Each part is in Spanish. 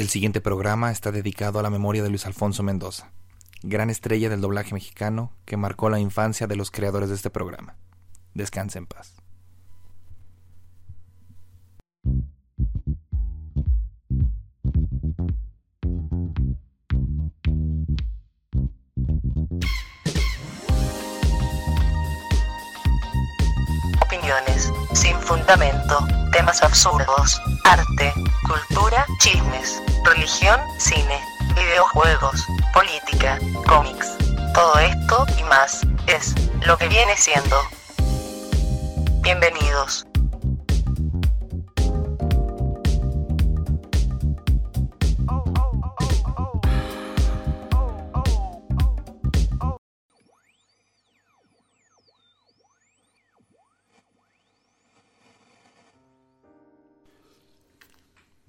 El siguiente programa está dedicado a la memoria de Luis Alfonso Mendoza, gran estrella del doblaje mexicano que marcó la infancia de los creadores de este programa. Descanse en paz. Opiniones sin fundamento, temas absurdos, arte, cultura, chismes, religión, cine, videojuegos, política, cómics. Todo esto y más es lo que viene siendo. Bienvenidos.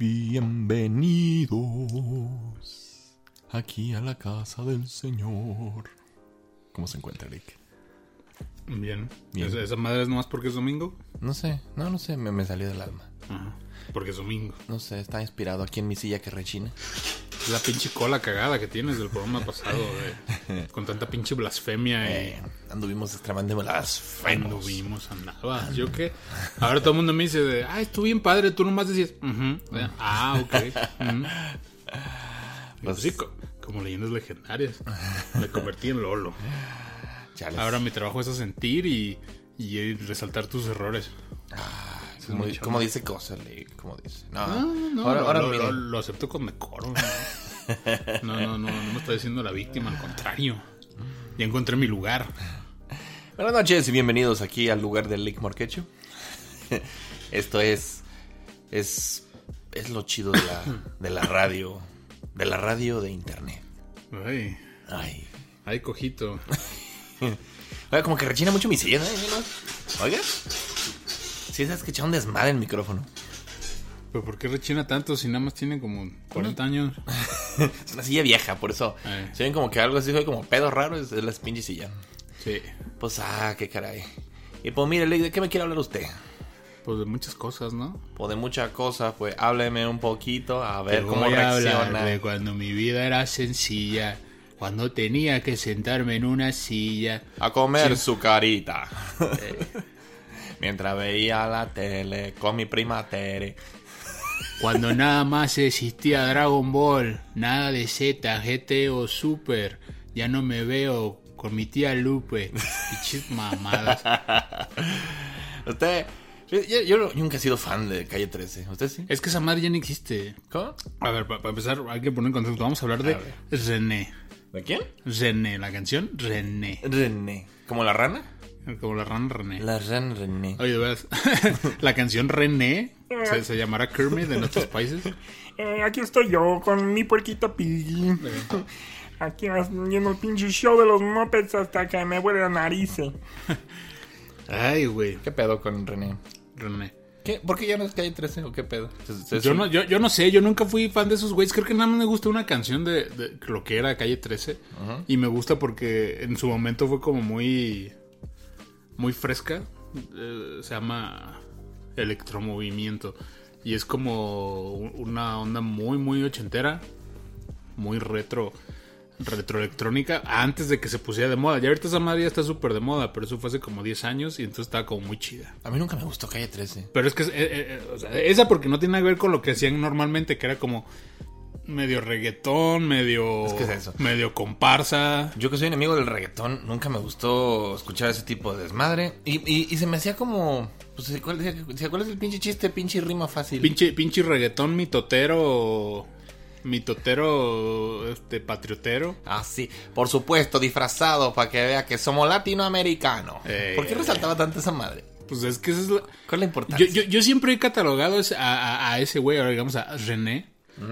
Bienvenidos aquí a la casa del Señor. ¿Cómo se encuentra, Eric? Bien. Bien. ¿Esa, esa madre es nomás porque es domingo? No sé, no, no sé, me, me salió del alma. Ajá. Porque es domingo. No sé, está inspirado aquí en mi silla que rechina. La pinche cola cagada que tienes del programa pasado, güey. Con tanta pinche blasfemia y... Eh, anduvimos extremadamente las Anduvimos, andabas. Yo qué. Ahora todo el mundo me dice de, ah, estuvo bien padre. Tú nomás decías, "Ujú". ah, ok. ujú". Pues sí, co- como leyendas legendarias. Me convertí en Lolo. Ahora mi trabajo es a sentir y, y resaltar tus errores. como, como dice cosas, Eric, como dice. No, No, no, ahora, lo, ahora lo- lo- lo acepto con decoro. ¿no? No, no, no, no me estoy diciendo la víctima, al contrario. Ya encontré mi lugar. Buenas noches y bienvenidos aquí al lugar del Lake Morquecho. Esto es. Es. Es lo chido de la, de la radio. De la radio de internet. Ay, Ay. ay, cojito. Oiga, como que rechina mucho mi silla, ¿no? Oiga. Sí, sabes que echa un desmadre el micrófono. ¿Pero por qué rechina tanto si nada más tiene como 40 años? Es una silla vieja, por eso. Ay. Se ven como que algo así, fue como pedo raro, es es la pinche silla. Sí, Pues, ah, qué caray. Y pues, mire, ¿de qué me quiere hablar usted? pues de muchas cosas, ¿no? Pues de muchas cosas, pues hábleme un poquito, a ver Te cómo voy a reacciona. de cuando mi vida era sencilla. Cuando tenía que sentarme en una silla. a comer su carita. Mientras veía la tele con mi prima Tere. Cuando nada más existía Dragon Ball, nada de Z, GT o Super. Ya no me veo con mi tía Lupe. Pichis mamadas. Usted, yo, yo- yo nunca he sido fan de Calle 13. ¿Usted sí? Es que esa madre ya no existe. ¿Cómo? A ver, para empezar, hay que poner en contexto. Vamos a hablar de René. ¿De quién? René, la canción René. René. ¿Como la rana? Como la rana René. La rana René. Oye, de veras, la canción René se, se llamará Kermit en otros países. Eh, aquí estoy yo con mi puerquito Piggy. Aquí haciendo el pinche show de los mopeds hasta que me huele la nariz. eh. Ay, güey. ¿Qué pedo con René? René. ¿Qué? ¿Por qué ya no es Calle 13 o qué pedo? ¿Es- es Yo un- no, yo, yo no sé, yo nunca fui fan de esos güeyes. Creo que nada más me gusta una canción de, de lo que era Calle 13. Y me gusta porque en su momento fue como muy. Muy fresca. Eh, se llama Electromovimiento. Y es como una onda muy, muy ochentera. Muy retro. Retroelectrónica. Antes de que se pusiera de moda. Ya ahorita esa madre ya está súper de moda. Pero eso fue hace como 10 años. Y entonces estaba como muy chida. A mí nunca me gustó Calle 13. Pero es que, eh, eh, eh, o sea, esa porque no tiene nada que ver con lo que hacían normalmente, que era como medio reggaetón, medio, Es que es eso. medio comparsa. Yo que soy enemigo del reggaetón, nunca me gustó escuchar ese tipo de desmadre. Y, y, y se me hacía como... Pues, ¿cuál, decía- ¿cuál es el pinche chiste? Pinche rima fácil. Pinche, pinche reggaetón mitotero, mitotero, este, patriotero. Ah, sí. Por supuesto, disfrazado para que vea que somos latinoamericanos. Eh. ¿Por qué resaltaba tanto esa madre? Pues es que esa es la... ¿Cuál es la importancia? Yo, yo, yo siempre he catalogado a, a- a ese güey, ahora digamos a René,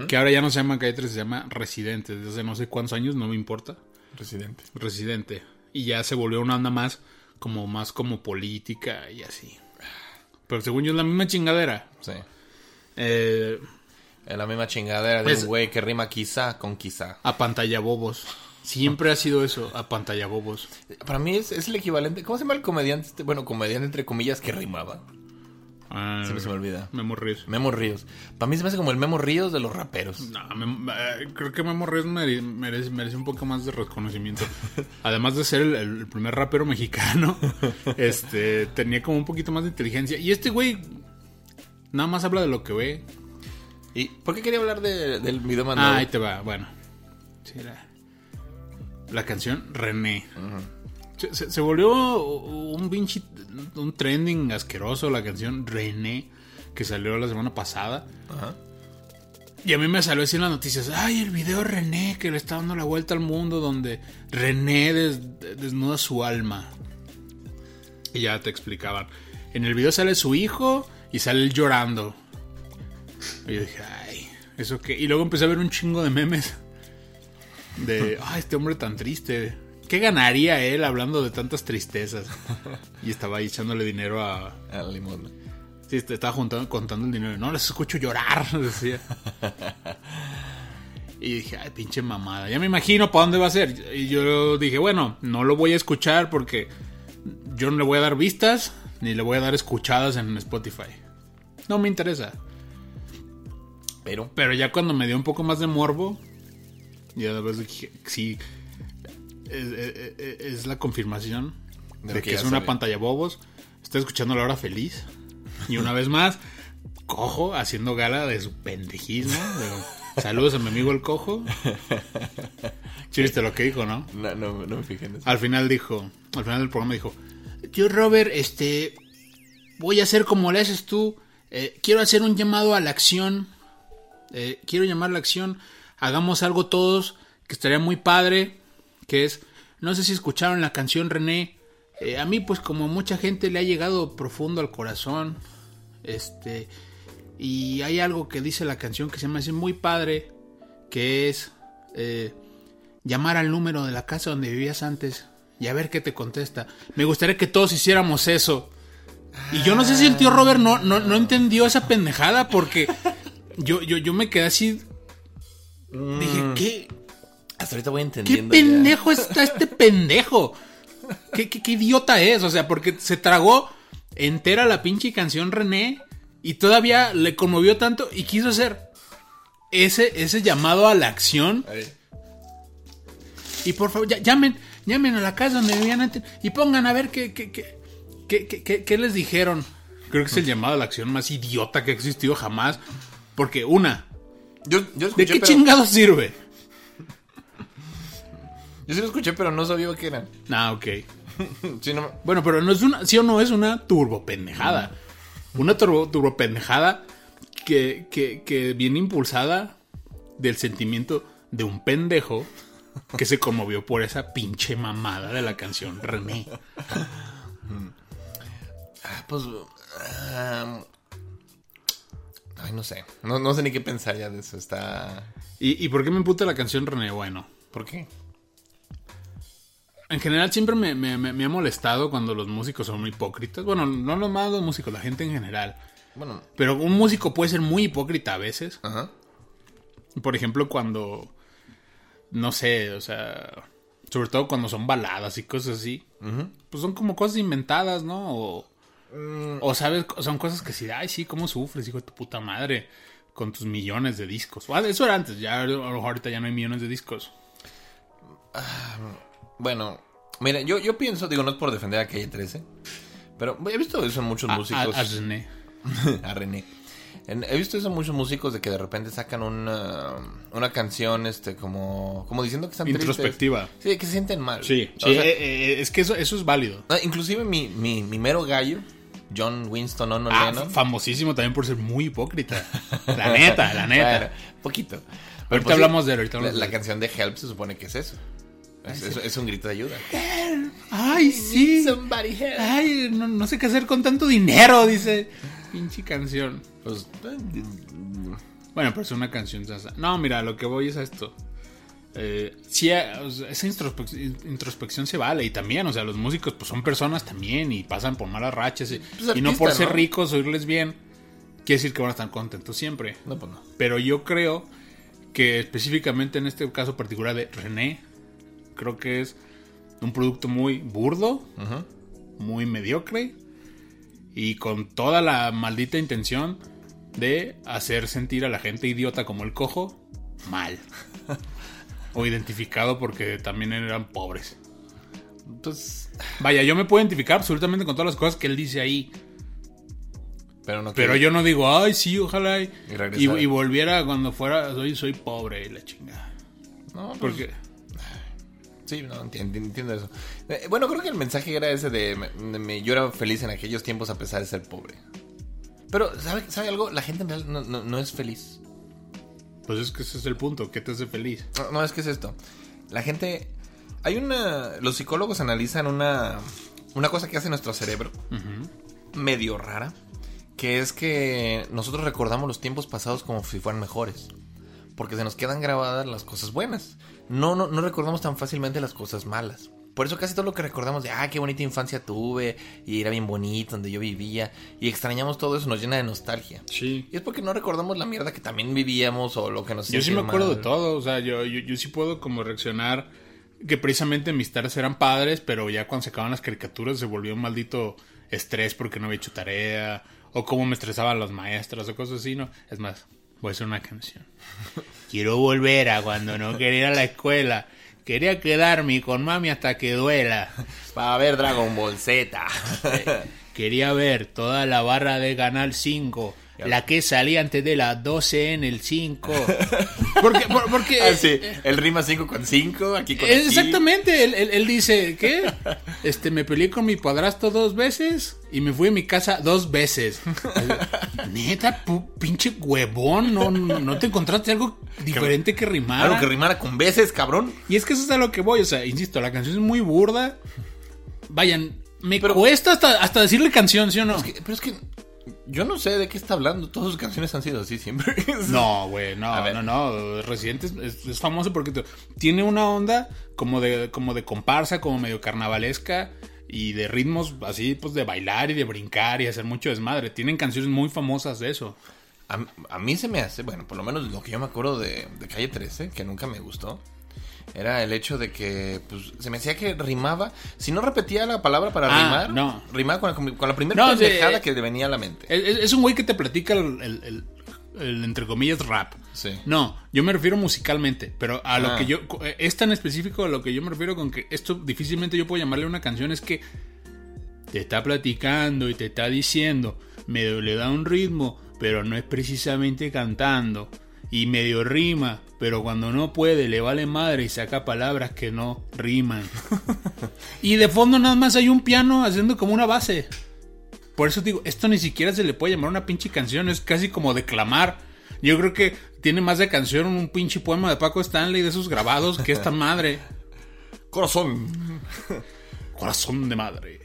que ahora ya no se llama Calle 13, se llama Residente. Desde hace no sé cuántos años, no me importa. Residente. Residente. Y ya se volvió una onda más como más como política y así. Pero según yo es la misma chingadera. Sí. Eh, Es la misma chingadera de Es- un güey que rima quizá con quizá. a pantalla bobos. Siempre ha sido eso, a pantalla bobos. Para mí es, es el equivalente. ¿Cómo se llama el comediante? este? Bueno, comediante entre comillas que rimaba. Ah, Siempre se me olvida. Memo Ríos. Memo Ríos. Para mí se me hace como el Memo Ríos de los raperos. No, eh, creo que Memo Ríos mere- merece, merece un poco más de reconocimiento. Además de ser el, el primer rapero mexicano, este tenía como un poquito más de inteligencia. Y este güey nada más habla de lo que ve. ¿Y por qué quería hablar de- del video más Ah, ahí te va, bueno. Sí, la, la canción René. se, se- se volvió un pinche, un trending asqueroso la canción René que salió la semana pasada. Ajá. Y a mí me salió así en las noticias, ay, el video René que le está dando la vuelta al mundo donde René des- desnuda su alma. Y ya te explicaban. En el video sale su hijo y sale él llorando. Y yo dije, ay, ¿eso qué? Y luego empecé a ver un chingo de memes. De, ay, este hombre tan triste. ¿Qué ganaría él hablando de tantas tristezas? Y estaba ahí echándole dinero a, Ah, limón. Sí, estaba juntando, contando el dinero. No les escucho llorar, decía. Y dije, ay, pinche mamada. Ya me imagino para dónde va a ser. Y yo dije, bueno, no lo voy a escuchar porque yo no le voy a dar vistas ni le voy a dar escuchadas en Spotify. No me interesa. Pero. Pero ya cuando me dio un poco más de morbo, ya de vez dije, sí, es, es- es- es la confirmación De que es una pantalla bobos. Estoy escuchando la hora feliz. Y una vez más, cojo haciendo gala de su pendejismo. Saludos a mi amigo el cojo. Sí, viste lo que dijo, ¿no? No, no, no me fijé en eso. Al final dijo, al final del programa dijo, tío Robert, este, voy a hacer como le haces tú, eh, quiero hacer un llamado a la acción, Eh, quiero llamar la acción, hagamos algo todos, que estaría muy padre, que es, no sé si escucharon la canción René, eh, a mí pues como mucha gente le ha llegado profundo al corazón, este, y hay algo que dice la canción que se me hace muy padre, que es... eh, llamar al número de la casa donde vivías antes y a ver qué te contesta. Me gustaría que todos hiciéramos eso. Y yo no sé si el tío Robert no, no, no entendió esa pendejada porque yo, yo, yo me quedé así. Dije, ¿qué, Hasta ahorita voy qué entendiendo. ya. pendejo está este pendejo? ¿Qué, qué, qué idiota es? O sea, porque se tragó entera la pinche canción René y todavía le conmovió tanto y quiso hacer ese, ese llamado a la acción. Ahí. Y por favor, ya- llamen, llamen a la casa donde vivían antes y pongan a ver qué, qué, qué, qué, qué- qué- qué les dijeron. Creo que es el llamado a la acción más idiota que ha existido jamás. Porque, una, Yo, yo ¿de qué pero, chingados sirve? Yo sí lo escuché, pero no sabía qué era. Ah, ok. Sí, no, Bueno, pero no es una, sí o no es una turbo pendejada. Una turbo, turbo pendejada que, que, que viene impulsada del sentimiento de un pendejo que se conmovió por esa pinche mamada de la canción René. Ah, Pues. ah, ay, no sé. No, no sé ni qué pensar ya de eso. Está. ¿Y, ¿Y por qué me emputa la canción René? Bueno, ¿Por qué? en general siempre me, me- me- me ha molestado cuando los músicos son muy hipócritas. Bueno, no los más los músicos, la gente en general. Bueno. Pero un músico puede ser muy hipócrita a veces. Ajá. Por ejemplo, cuando. No sé, o sea. Sobre todo cuando son baladas y cosas así. Pues son como cosas inventadas, ¿no? O, o sabes, son cosas que sí, ay, sí, ¿cómo sufres, hijo de tu puta madre? Con tus millones de discos. Ah, eso era antes, ya ahorita ya no hay millones de discos. Bueno, mira, yo, yo pienso, digo, no es por defender a Calle 13, pero he visto eso en muchos A, músicos. a- a René. a René. En- he visto eso en muchos músicos de que de repente sacan una, una canción, este, como, como diciendo que están Introspectiva. tristes. Sí, que se sienten mal. Sí, O sí, sea, eh, eh, es que eso, eso es válido. ah, inclusive mi, mi, mi mero gallo, John Winston Ono Ah, Lennon. famosísimo también por ser muy hipócrita. La neta, la neta. Bueno, poquito. Pero, Ahorita pues, hablamos de él, ahorita la, de canción de Help se supone que es eso. Es, es- es un grito de ayuda. Ay, sí. Ay, no, no sé qué hacer con tanto dinero, dice. Pinche canción. Pues, eh, Bueno, pero es una canción. No, mira, lo que voy es a esto. Eh, sí, eh, o sea, esa introspec- introspección se vale. Y también, o sea, los músicos pues son personas también y pasan por malas rachas. Y, Pues, y no por ser ¿no? ricos o irles bien, quiere decir que van a estar contentos siempre. no, pues no. Pero yo creo que específicamente en este caso particular de René, creo que es un producto muy burdo, muy mediocre y con toda la maldita intención de hacer sentir a la gente idiota como el cojo mal. o identificado porque también eran pobres. Pues, Vaya, yo me puedo identificar absolutamente con todas las cosas que él dice ahí. pero no Pero yo no digo, ay, sí, ojalá. Y, Y y volviera cuando fuera, soy, soy pobre y la chingada. No, pues, Porque. Sí, no, entiendo, entiendo eso. Eh, bueno, creo que el mensaje era ese de, me- yo era feliz en aquellos tiempos a pesar de ser pobre. Pero, ¿sabe, sabe algo? La gente en realidad no, no- no es feliz. Pues es que ese es el punto, que te hace feliz. No, no, es que es esto. La gente... Hay una... Los psicólogos analizan una... Una cosa que hace nuestro cerebro. Medio rara. Que es que nosotros recordamos los tiempos pasados como si fueran mejores. Porque se nos quedan grabadas las cosas buenas. No, no, no recordamos tan fácilmente las cosas malas. Por eso casi todo lo que recordamos de, ah, qué bonita infancia tuve, y era bien bonito donde yo vivía, y extrañamos todo eso, nos llena de nostalgia. Sí. Y es porque no recordamos la mierda que también vivíamos o lo que nos Yo sí me acuerdo mal. de todo, o sea, yo, yo, yo sí puedo como reaccionar que precisamente mis tardes eran padres, pero ya cuando se acaban las caricaturas se volvió un maldito estrés porque no había hecho tarea, o cómo me estresaban las maestras o cosas así, ¿no? Es más, voy a hacer una canción. Quiero volver a cuando no quería ir a la escuela. Quería quedarme con mami hasta que duela. Para ver Dragon Ball Z. Quería ver toda la barra de Canal 5. La que salía antes de las 12 en el 5. Porque, por- porque Ah, sí, el rima 5 con 5, aquí con aquí. Exactamente, él, él- él dice, ¿qué? Este, me peleé con mi padrastro dos veces y me fui a mi casa dos veces. Neta, pinche huevón, no, no te encontraste algo diferente que rimara. Algo que rimara con veces, cabrón. Y es que eso es a lo que voy, o sea, insisto, la canción es muy burda. Vayan, me Pero- cuesta hasta, hasta decirle canción, ¿sí o no? Es que- pero es que yo no sé de qué está hablando. Todas sus canciones han sido así siempre. No, güey, no, no, no. Residente es, es- famoso porque tiene una onda como de, como de comparsa, como medio carnavalesca y de ritmos así, pues de bailar y de brincar y hacer mucho desmadre. Tienen canciones muy famosas de eso. A, a mí se me hace, bueno, por lo menos lo que yo me acuerdo de, de Calle 13, que nunca me gustó, era el hecho de que pues, se me hacía que rimaba. Si no repetía la palabra para Ah, rimar, no. rimaba con la, con la primera No, de- pendejada que le venía a la mente. Es, es- es un güey que te platica el, el- el- el, entre comillas, rap. Sí. No, yo me refiero musicalmente, pero a lo Ah. que yo... Es tan específico a lo que yo me refiero con que esto difícilmente yo puedo llamarle una canción, es que te está platicando y te está diciendo, medio le da un ritmo, pero no es precisamente cantando. Y medio rima, pero cuando no puede le vale madre y saca palabras que no riman. y de fondo nada más hay un piano haciendo como una base. Por eso digo, esto ni siquiera se le puede llamar una pinche canción, es casi como declamar. Yo creo que tiene más de canción un pinche poema de Paco Stanley de esos grabados que esta madre. Corazón. Corazón de madre.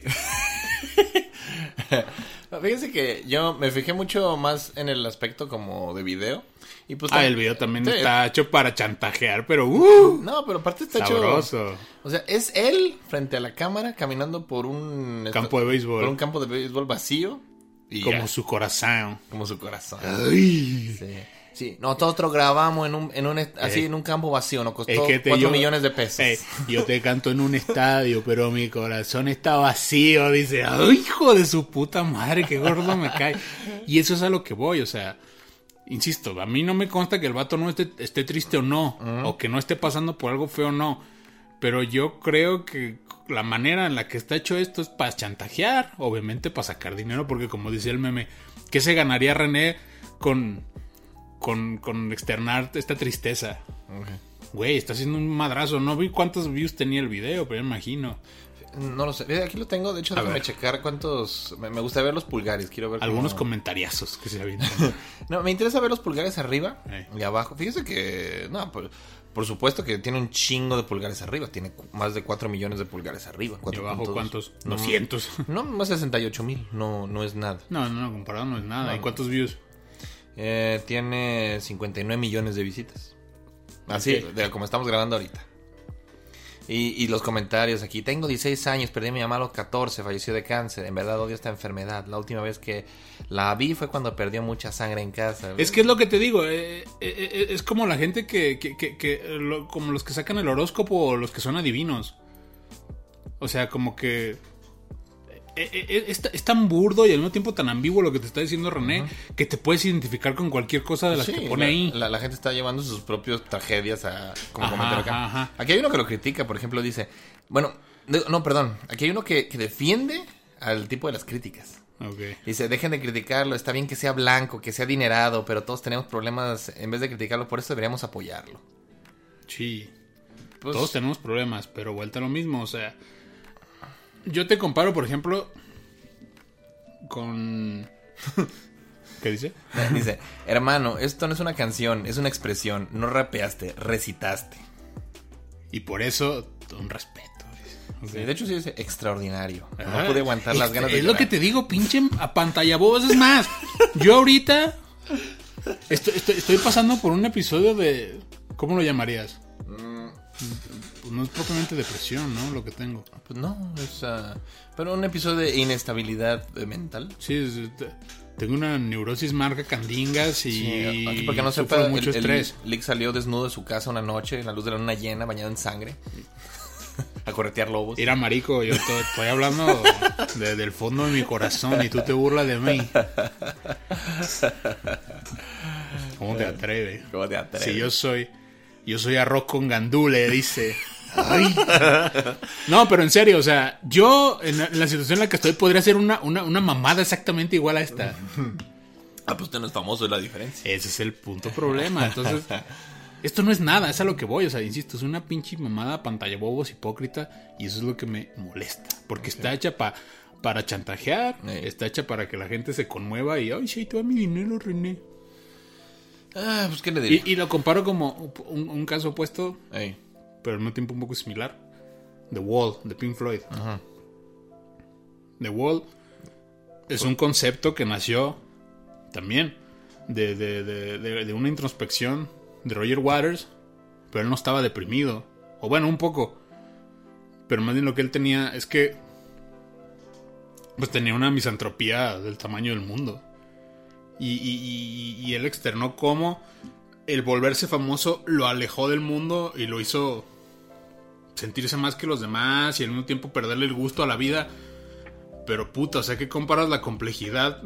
Fíjense que yo me fijé mucho más en el aspecto como de video. Y pues Ah, el video también Sí. está hecho para chantajear, pero uh, No, pero aparte está sabroso. hecho. O sea, es él frente a la cámara caminando por un Campo de béisbol. Por un campo de béisbol vacío. Y Como ya, su corazón. como su corazón. Ay. Sí. Sí, nosotros grabamos en un, en un así Eh. en un campo vacío, nos costó Es que te 4 yo- millones de pesos. Eh, yo te canto en un estadio, pero mi corazón está vacío. Dice, ¡ay, hijo de su puta madre! ¡Qué gordo me cae! Y eso es a lo que voy, o sea. Insisto, a mí no me consta que el vato no esté, esté triste o no, o que no esté pasando por algo feo o no. Pero yo creo que la manera en la que está hecho esto es para chantajear, obviamente para sacar dinero, porque como decía el meme, ¿qué se ganaría René con, con, con externar esta tristeza? Ok. Güey, está haciendo un madrazo. No vi cuántos views tenía el video, pero me imagino. No lo sé. Aquí lo tengo. De hecho, A déjame ver. checar cuántos. Me, me gusta ver los pulgares. Quiero ver. Algunos cómo- comentariazos que se avientan. No, me interesa ver los pulgares arriba Eh. y abajo. Fíjese que. No, por, por supuesto que tiene un chingo de pulgares arriba. Tiene más de 4 millones de pulgares arriba. ¿Y abajo 4.2. cuántos? No, 200. No, más 68 mil. No, no es nada. No, no, no, comparado no es nada. ¿Y cuántos views? Eh, tiene 59 millones de visitas. Así, de como estamos grabando ahorita. Y, y los comentarios aquí. Tengo 16 años, perdí a mi mamá a los 14, falleció de cáncer. En verdad odio esta enfermedad. La última vez que la vi fue cuando perdió mucha sangre en casa. Es que es lo que te digo. eh, eh, eh, es como la gente que. que, que- como los que sacan el horóscopo o los que son adivinos. O sea, como que. Eh, eh, es, es tan burdo y al mismo tiempo tan ambiguo lo que te está diciendo René, que te puedes identificar con cualquier cosa de las Sí, que pone la, ahí. La, la gente está llevando sus propias tragedias a como Ajá, acá. ajá. Aquí hay uno que lo critica, por ejemplo, dice, bueno, no, perdón, aquí hay uno que, que defiende al tipo de las críticas. Ok. Dice, dejen de criticarlo, está bien que sea blanco, que sea adinerado, pero todos tenemos problemas, en vez de criticarlo, por eso deberíamos apoyarlo. Sí. Pues, Todos tenemos problemas, pero vuelta a lo mismo. O sea, yo te comparo, por ejemplo, con. ¿Qué dice? Dice, hermano, esto no es una canción, es una expresión, no rapeaste, recitaste. Y por eso, un respeto. De hecho sí dice extraordinario. Ajá. No pude aguantar las ganas de Es lo que te digo, pinche a pantalla vos. Es más, yo ahorita estoy, estoy, estoy pasando por un episodio de. ¿Cómo lo llamarías? Pues no es propiamente depresión, ¿no? Lo que tengo. Pues no, es... ah, pero un episodio de inestabilidad eh, mental. Sí, es- tengo una neurosis marca candingas y. Sí, aquí porque no sepa, mucho el, el estrés. Lick salió desnudo de su casa una noche en la luz de la luna llena, bañado en sangre. a corretear lobos. Mira, marico, yo to- estoy hablando de- del fondo de mi corazón y tú te burlas de mí. ¿Cómo te atreves? ¿Cómo te atreves? Si yo soy, yo soy arroz con gandule, dice. Ay. No, pero en serio, o sea, yo en la, en la situación en la que estoy podría hacer una, una, una mamada exactamente igual a esta. Ah, pues usted no es famoso, es la diferencia. Ese es el punto problema. Entonces, esto no es nada, es a lo que voy. O sea, insisto, es una pinche mamada pantalla bobos hipócrita y eso es lo que me molesta. Porque está hecha pa- para chantajear, está hecha para que la gente se conmueva y, ay, sí, te va mi dinero, René. Ah, pues qué le diría. Y, y lo comparo como un, un caso opuesto, pero al mismo tiempo un poco similar. The Wall, de Pink Floyd. Ajá. The Wall es un concepto que nació también de, de- de- de- una introspección de Roger Waters, pero él no estaba deprimido. O bueno, un poco. Pero más bien lo que él tenía es que pues tenía una misantropía del tamaño del mundo. Y, y- y- y él externó cómo el volverse famoso lo alejó del mundo y lo hizo sentirse más que los demás y al mismo tiempo perderle el gusto a la vida. Pero puta, o sea que comparas la complejidad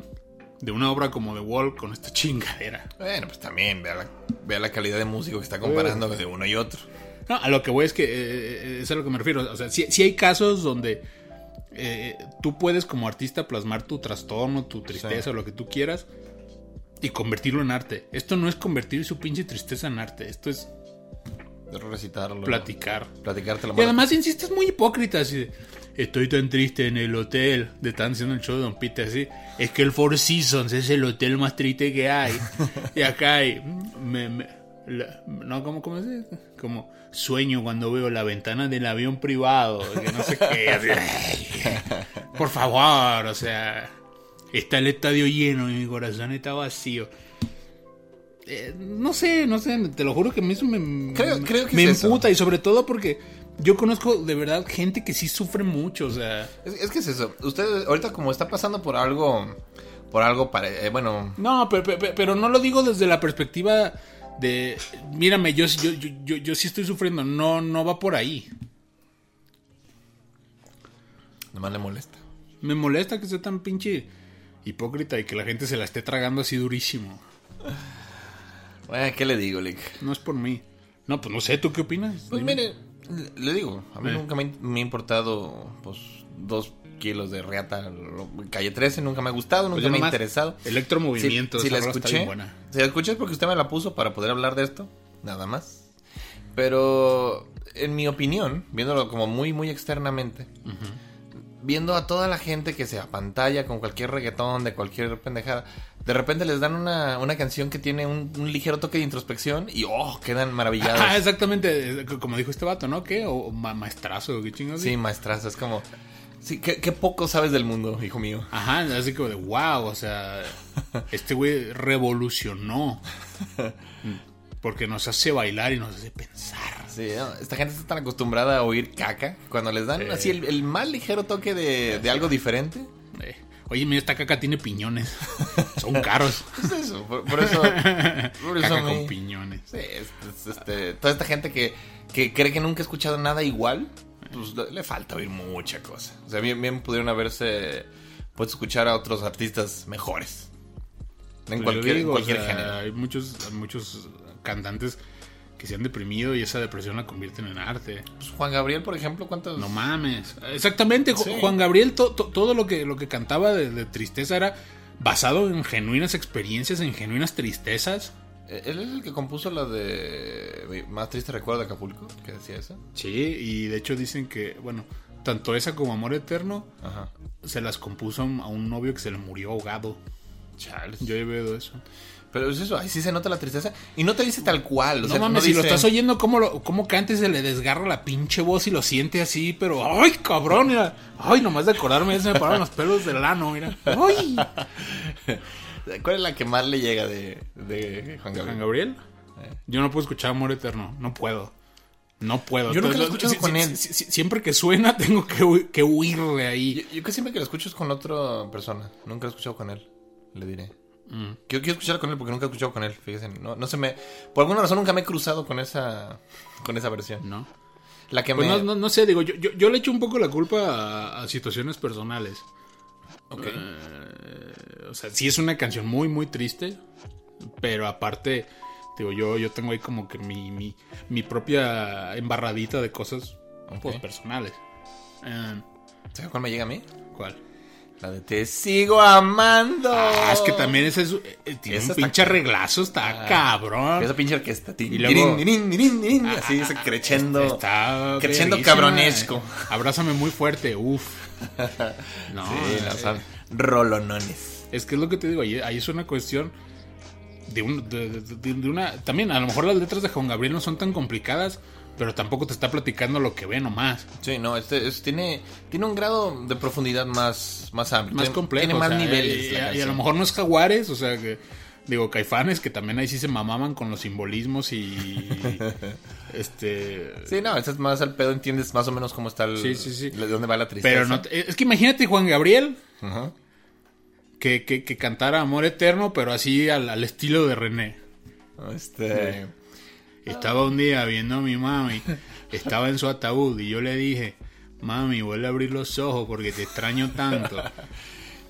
de una obra como The Wall con esta chingadera. Bueno, pues también, vea la, vea la calidad de músico que está comparando de uno y otro. No, a lo que voy es que eh, es a lo que me refiero. O sea, sí, hay casos donde eh, tú puedes como artista plasmar tu trastorno, tu tristeza Sí. o lo que tú quieras y convertirlo en arte. Esto no es convertir su pinche tristeza en arte, esto es recitarlo. platicar. Platicarte la Y además, insisto, es muy hipócrita. Así, de, estoy tan triste en el hotel de tan haciendo el show de Don Peter. Así, es que el Four Seasons es el hotel más triste que hay. y acá hay. me- me- la- no, ¿cómo, cómo es? Como sueño cuando veo la ventana del avión privado. Que no sé qué. así, por favor, o sea. Está el estadio lleno y mi corazón está vacío. Eh, no sé, no sé, te lo juro que a mí eso me, Creo- creo que me es eso. emputa y sobre todo porque yo conozco de verdad gente que sí sufre mucho, o sea, Es, es que es eso. Usted ahorita como está pasando por algo, por algo para, eh, bueno, no, pero, pero, pero no lo digo desde la perspectiva de, mírame, yo, yo, yo, yo, yo sí estoy sufriendo, no, no va por ahí. nomás le molesta. Me molesta que sea tan pinche hipócrita y que la gente se la esté tragando así durísimo. Bueno, ¿qué le digo, Lick? No es por mí. No, pues no sé, ¿tú qué opinas? Pues Dime. mire, le- digo, a mí Eh. nunca me, ha- me ha importado, pues, dos kilos de reata. Calle 13 nunca me ha gustado, nunca Pues ya me ha interesado. Electromovimiento, Si, si la escuché, buena. si la escuché es porque usted me la puso para poder hablar de esto, nada más. Pero, en mi opinión, viéndolo como muy, muy externamente, viendo a toda la gente que se apantalla con cualquier reggaetón, de cualquier pendejada, de repente les dan una, una canción que tiene un, un ligero toque de introspección y, oh, quedan maravillados. Ah, exactamente, eh, como dijo este vato, ¿no? ¿Qué? O, ma- maestrazo, ¿qué chingados? Sí, maestrazo, es como... Sí, qué, qué poco sabes del mundo, hijo mío. Ajá, así como de wow, o sea, este güey revolucionó. Porque nos hace bailar y nos hace pensar. Sí, ¿no? esta gente está tan acostumbrada a oír caca. Cuando les dan Sí. así el, el más ligero toque de, de algo diferente. Eh, Oye, mira, esta caca tiene piñones. Son caros. Es eso, por, por eso... Por eso caca me- con piñones. Sí, es- es, este, toda esta gente que, que cree que nunca ha escuchado nada igual. pues le- falta oír mucha cosa. O sea, bien, bien pudieron haberse puesto a escuchar a otros artistas mejores. En Pues cualquier, yo digo, en cualquier o sea, género. Hay muchos, hay muchos cantantes que se han deprimido y esa depresión la convierten en arte. Pues, Juan Gabriel, por ejemplo, ¿cuántos? No mames. Exactamente, Sí. Juan Gabriel, to- to- todo lo que, lo que cantaba de, de tristeza era basado en genuinas experiencias, en genuinas tristezas. Eh, Él es el que compuso la de Más triste recuerdo de Acapulco, que decía eso. Sí, y de hecho dicen que, bueno, tanto esa como Amor Eterno Ajá. se las compuso a un novio que se le murió ahogado. Chales. Yo he oído eso. Pero es eso, ahí sí se nota la tristeza. Y no te dice tal cual. O No sea, mames, si lo estás oyendo, cómo, lo, cómo canta y se le desgarra la pinche voz y lo siente así, pero ¡ay, cabrón! Mira, ¡ay, nomás de acordarme ya se me pararon los pelos del ano, mira! ¡Ay! ¿Cuál es la que más le llega de, de Juan Juan Gabriel? Gabriel, yo no puedo escuchar Amor Eterno, no puedo. No puedo. Yo nunca lo he escuchado con él. si- si- siempre que suena, tengo que, hu- que huir de ahí. Yo, yo que siempre que lo escucho es con otra persona. Nunca lo he escuchado con él. Le diré. Mm. Quiero, quiero escuchar con él porque nunca he escuchado con él. Fíjense, no, no se me. Por alguna razón nunca me he cruzado con esa, con esa versión. ¿No? La que Pues me. no, no, no sé, digo, yo, yo, yo le echo un poco la culpa a, a situaciones personales. Ok. Eh, o sea, sí es una canción muy, muy triste. Pero aparte, digo, yo, yo tengo ahí como que mi, mi, mi propia embarradita de cosas pues, Ok. personales. Eh, ¿Sabes cuál me llega a mí? ¿Cuál? La de Te sigo amando. Ah, es que también ese es, eh, tiene Esa un está- pinche arreglazo, está Ah, cabrón. Esa pinche orquesta. Y luego- tirin, así, ese crechendo. Está creciendo cabronesco. Abrázame muy fuerte, uff. No, Sí, eh, no, son rolonones. Es que es lo que te digo, ahí, ahí es una cuestión de, un- de- de- de- de una... También, a lo mejor las letras de Juan Gabriel no son tan complicadas, pero tampoco te está platicando lo que ve nomás. Sí, no, este es- tiene, tiene un grado de profundidad más, más amplio. Más complejo. Tiene o más sea, niveles. Y, la y a lo mejor no es Jaguares, o sea, que... Digo, Caifanes, que también ahí sí se mamaban con los simbolismos y... este... Sí, no, este es más al pedo, entiendes más o menos cómo está el. Sí, sí, sí. De dónde va la tristeza. Pero no... Es que imagínate Juan Gabriel Ajá. que, que, que cantara Amor Eterno, pero así al, al estilo de René. Este. Estaba un día viendo a mi mami, estaba en su ataúd y yo le dije, mami, vuelve a abrir los ojos porque te extraño tanto.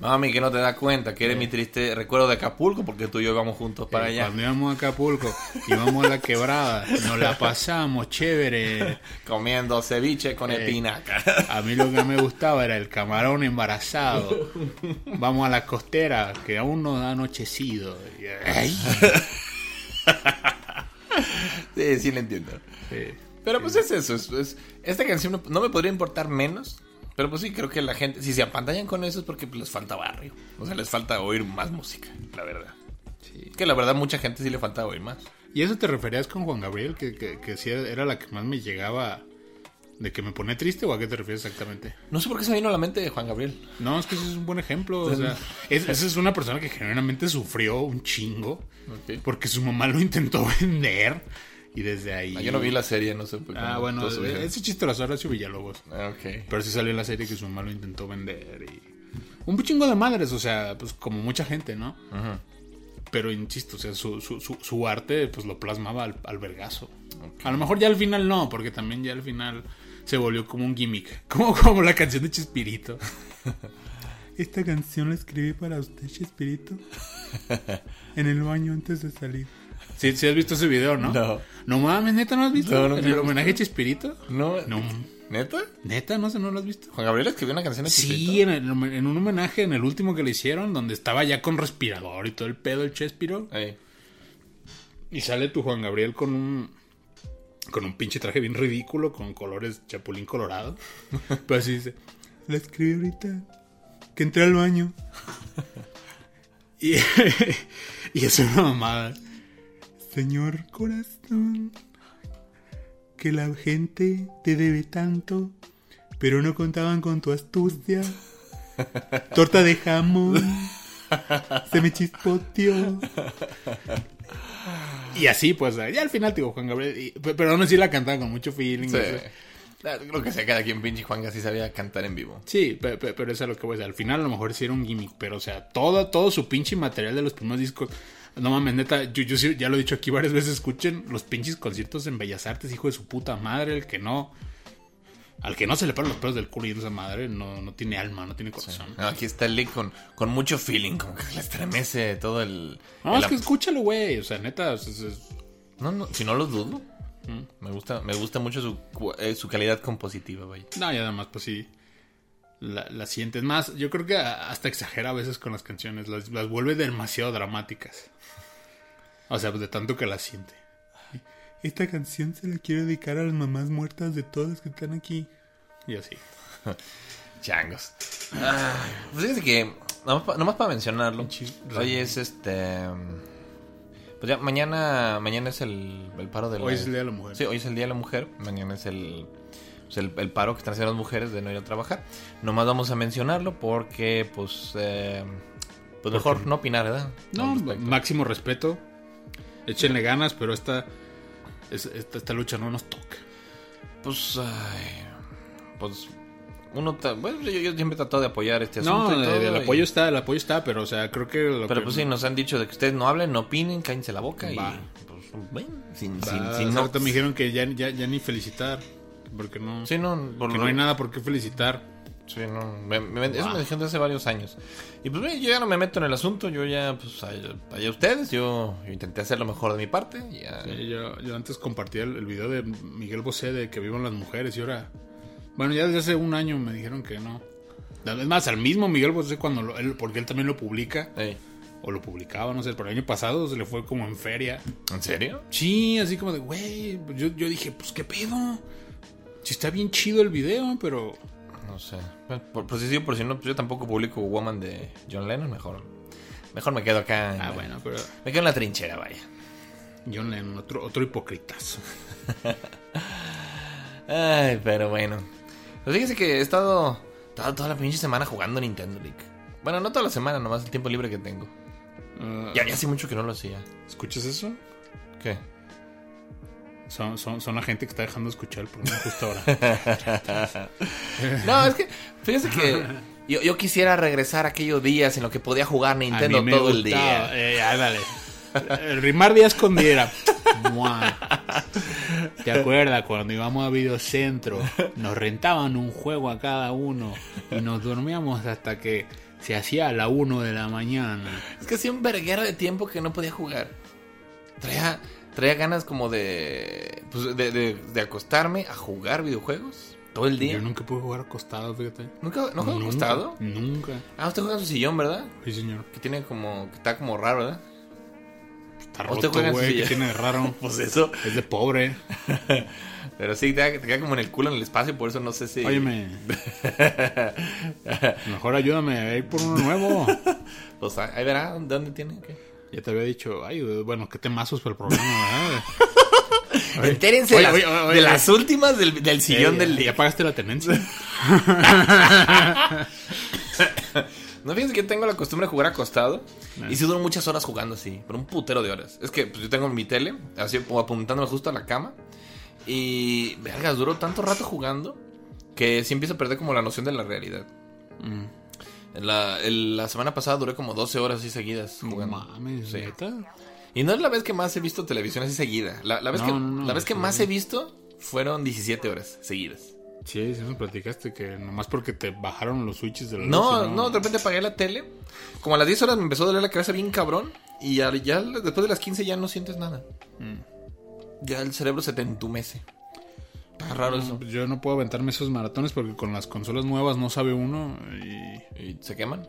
Mami, que no te das cuenta que eres mi triste recuerdo de Acapulco porque tú y yo íbamos juntos para Eh, allá. Cuando íbamos a Acapulco, íbamos a la quebrada, nos la pasamos chévere. Comiendo ceviche con Eh. espinaca. A mí lo que me gustaba era el camarón embarazado. Vamos a la costera, que aún no ha anochecido. Ay, sí, sí, le entiendo. sí. Pero pues es eso. es- es- esta canción no, no me podría importar menos. Pero pues sí, creo que la gente, si se apantallan con eso es porque pues, les falta barrio. O sea, les falta oír más música, la verdad. Que la verdad mucha gente sí le falta oír más. ¿Y eso te referías con Juan Gabriel? Que, que, que sí era la que más me llegaba de que me pone triste o a qué te refieres exactamente? No sé por qué se me vino a la mente de Juan Gabriel. No, es que ese es un buen ejemplo. O sea, es, esa es una persona que genuinamente sufrió un chingo Ok. porque su mamá lo intentó vender y desde ahí. Ah, yo no vi la serie, no sé. por qué Ah, no- bueno, dije. ese chiste lo Horacio Villalobos. Ah, Ok. Pero sí salió en la serie que su mamá lo intentó vender y. Un chingo de madres, o sea, pues como mucha gente, ¿no? Ajá. Pero insisto, o sea, su, su, su, su arte pues lo plasmaba al, al vergazo. A lo mejor ya al final no, porque también ya al final se volvió como un gimmick. Como, como la canción de Chespirito. Esta canción la escribí para usted, Chespirito. En el baño antes de salir. Sí, sí has visto ese video, ¿no? No. No mames, neta, ¿no has visto? No, no ¿En el visto. homenaje a Chespirito? No, No. ¿Neta? Neta, no sé, ¿no lo has visto? Juan Gabriel escribió una canción de Sí, Chespirito? en, el- en un homenaje, en el último que le hicieron, donde estaba ya con respirador y todo el pedo, el Chespiro. Ahí. Y sale tu Juan Gabriel con un. Con un pinche traje bien ridículo, con colores chapulín colorado. Pero así dice: La escribí ahorita. Que entré al baño. y, y es una mamada. Señor corazón. Que la gente te debe tanto. Pero no contaban con tu astucia. Torta de jamón. Se me chispoteó. Y así, pues, ya al final, digo, Juan Gabriel. y- pe- pero aún así la cantaba con mucho feeling. Sí. o sea. Creo que sea cada quien pinche Juan así sabía cantar en vivo. Sí, pe- pe- pero eso es lo que voy a decir. Al final, a lo mejor sí era un gimmick. Pero, o sea, todo, todo su pinche material de los primeros discos. No mames, neta, yo, yo ya lo he dicho aquí varias veces. Escuchen los pinches conciertos en Bellas Artes, hijo de su puta madre. El que no. Al que no se le paran los pelos del culo y esa madre no, no tiene alma, no tiene corazón. No, aquí está el Lick con, con mucho feeling, como que le estremece todo el... No, el es que escúchalo, güey. O sea, neta, es- es- es- no, no, si no lo dudo. Me gusta, me gusta mucho su, eh, su calidad compositiva, vaya. No, y además, pues sí. La, la sientes más. Yo creo que hasta exagera a veces con las canciones. Las, las vuelve demasiado dramáticas. O sea, pues de tanto que las siente. Esta canción se la quiero dedicar a las mamás muertas de todas que están aquí. Y así. Changos. Ah, pues fíjense que, nomás, pa- nomás para mencionarlo, hoy es este... Pues ya, mañana, mañana es el, el paro de la... Hoy es el Día de la Mujer. Sí, hoy es el Día de la Mujer, mañana es el, pues, el, el paro que están haciendo las mujeres de no ir a trabajar. Nomás vamos a mencionarlo porque, pues, eh, pues mejor no opinar, ¿verdad? No, máximo respeto. Échenle ganas, pero esta, es- esta, esta lucha no nos toca. Pues, ay, pues, uno, ta- bueno, yo, yo siempre trato de apoyar este No, asunto. y todo, el y- apoyo está, el apoyo está, pero o sea, creo que... lo Pero que- pues sí, nos han dicho de que ustedes no hablen, no opinen, cállense la boca y pues bueno, sin, Va, sin, sin hace no, me dijeron que ya, ya, ya ni felicitar. Porque no... sí, no, por que lo- no hay nada por qué felicitar. Sí, no, me- me- eso me dijeron hace varios años. Y pues yo ya no me meto en el asunto, yo ya, pues allá, allá ustedes, yo, yo intenté hacer lo mejor de mi parte. Ya, Sí, yo, yo antes compartía el, el video de Miguel Bosé de que vivan las mujeres y ahora... Bueno, ya desde hace un año me dijeron que no. Es más, al mismo Miguel Bosé cuando lo- él, porque él también lo publica, o lo publicaba, no sé, pero el año pasado se le fue como en feria. ¿En serio? Sí, así como de, güey, pues yo, yo dije, pues qué pedo. Si está bien chido el video, pero... No sé. Bueno, Por, por si sí o por si no, pues yo tampoco publico Woman de John Lennon, mejor. Mejor me quedo acá. en Ah, la- bueno, pero Me quedo en la trinchera, vaya. John Lennon, otro, otro hipocritazo. Ay, pero bueno. Pues fíjese que he estado toda, toda la pinche semana jugando Nintendo League. Bueno, no toda la semana, nomás el tiempo libre que tengo. Ya, ya hace mucho que no lo hacía. ¿Escuchas eso? ¿Qué? Son, son, son la gente que está dejando de escuchar el programa justo ahora. No, es que, fíjese que yo, yo quisiera regresar a aquellos días en los que podía jugar Nintendo todo el día. Eh, ándale. Rimar día escondiera. Mua. ¿Te acuerdas cuando íbamos a Videocentro? Nos rentaban un juego a cada uno y nos dormíamos hasta que se hacía a la 1 de la mañana. Es que hacía un verguero de tiempo que no podía jugar. Traía, traía ganas como de, pues, de, de, de acostarme a jugar videojuegos todo el día. Yo nunca pude jugar acostado, fíjate. ¿Nunca, ¿No Nunca, acostado? Nunca. Ah, usted juega en su sillón, ¿verdad? Sí, señor. Que tiene como, que está como raro, ¿verdad? Está ¿O usted roto, juega en su güey. ¿Qué silla? tiene de raro? Pues eso. Es de pobre. Pero sí, te, te queda como en el culo en el espacio, por eso no sé si... Óyeme. Mejor ayúdame a ir por uno nuevo. Pues ahí verá, ¿dónde dónde tiene? ¿Qué? Ya te había dicho, ay, bueno, qué temazos para el programa, ¿verdad? Entérense oye, las- oye, oye, de las últimas del, del sillón Eh, del ¿Ya día. pagaste la tenencia? No fíjense que tengo la costumbre de jugar acostado. Y sí duro muchas horas jugando así, por un putero de horas. Es que pues, yo tengo mi tele, así apuntándome justo a la cama. Y, vergas, duro tanto rato jugando que sí empiezo a perder como la noción de la realidad. Mm. La, el- la semana pasada duré como 12 horas así seguidas No jugando. mames, Sí. ¿neta? Y no es la vez que más he visto televisión así seguida. La, la vez, No, que, no, no, la vez que más he visto fueron 17 horas seguidas. Sí, sí me platicaste que nomás porque te bajaron los switches de la luz. No, no, de repente apagué la tele. Como a las 10 horas me empezó a doler la cabeza bien cabrón. Y ya, ya después de las 15 ya no sientes nada. Mm. Ya el cerebro se te entumece. Está raro eso. Yo no puedo aventarme esos maratones porque con las consolas nuevas no sabe uno y... ¿Y se queman?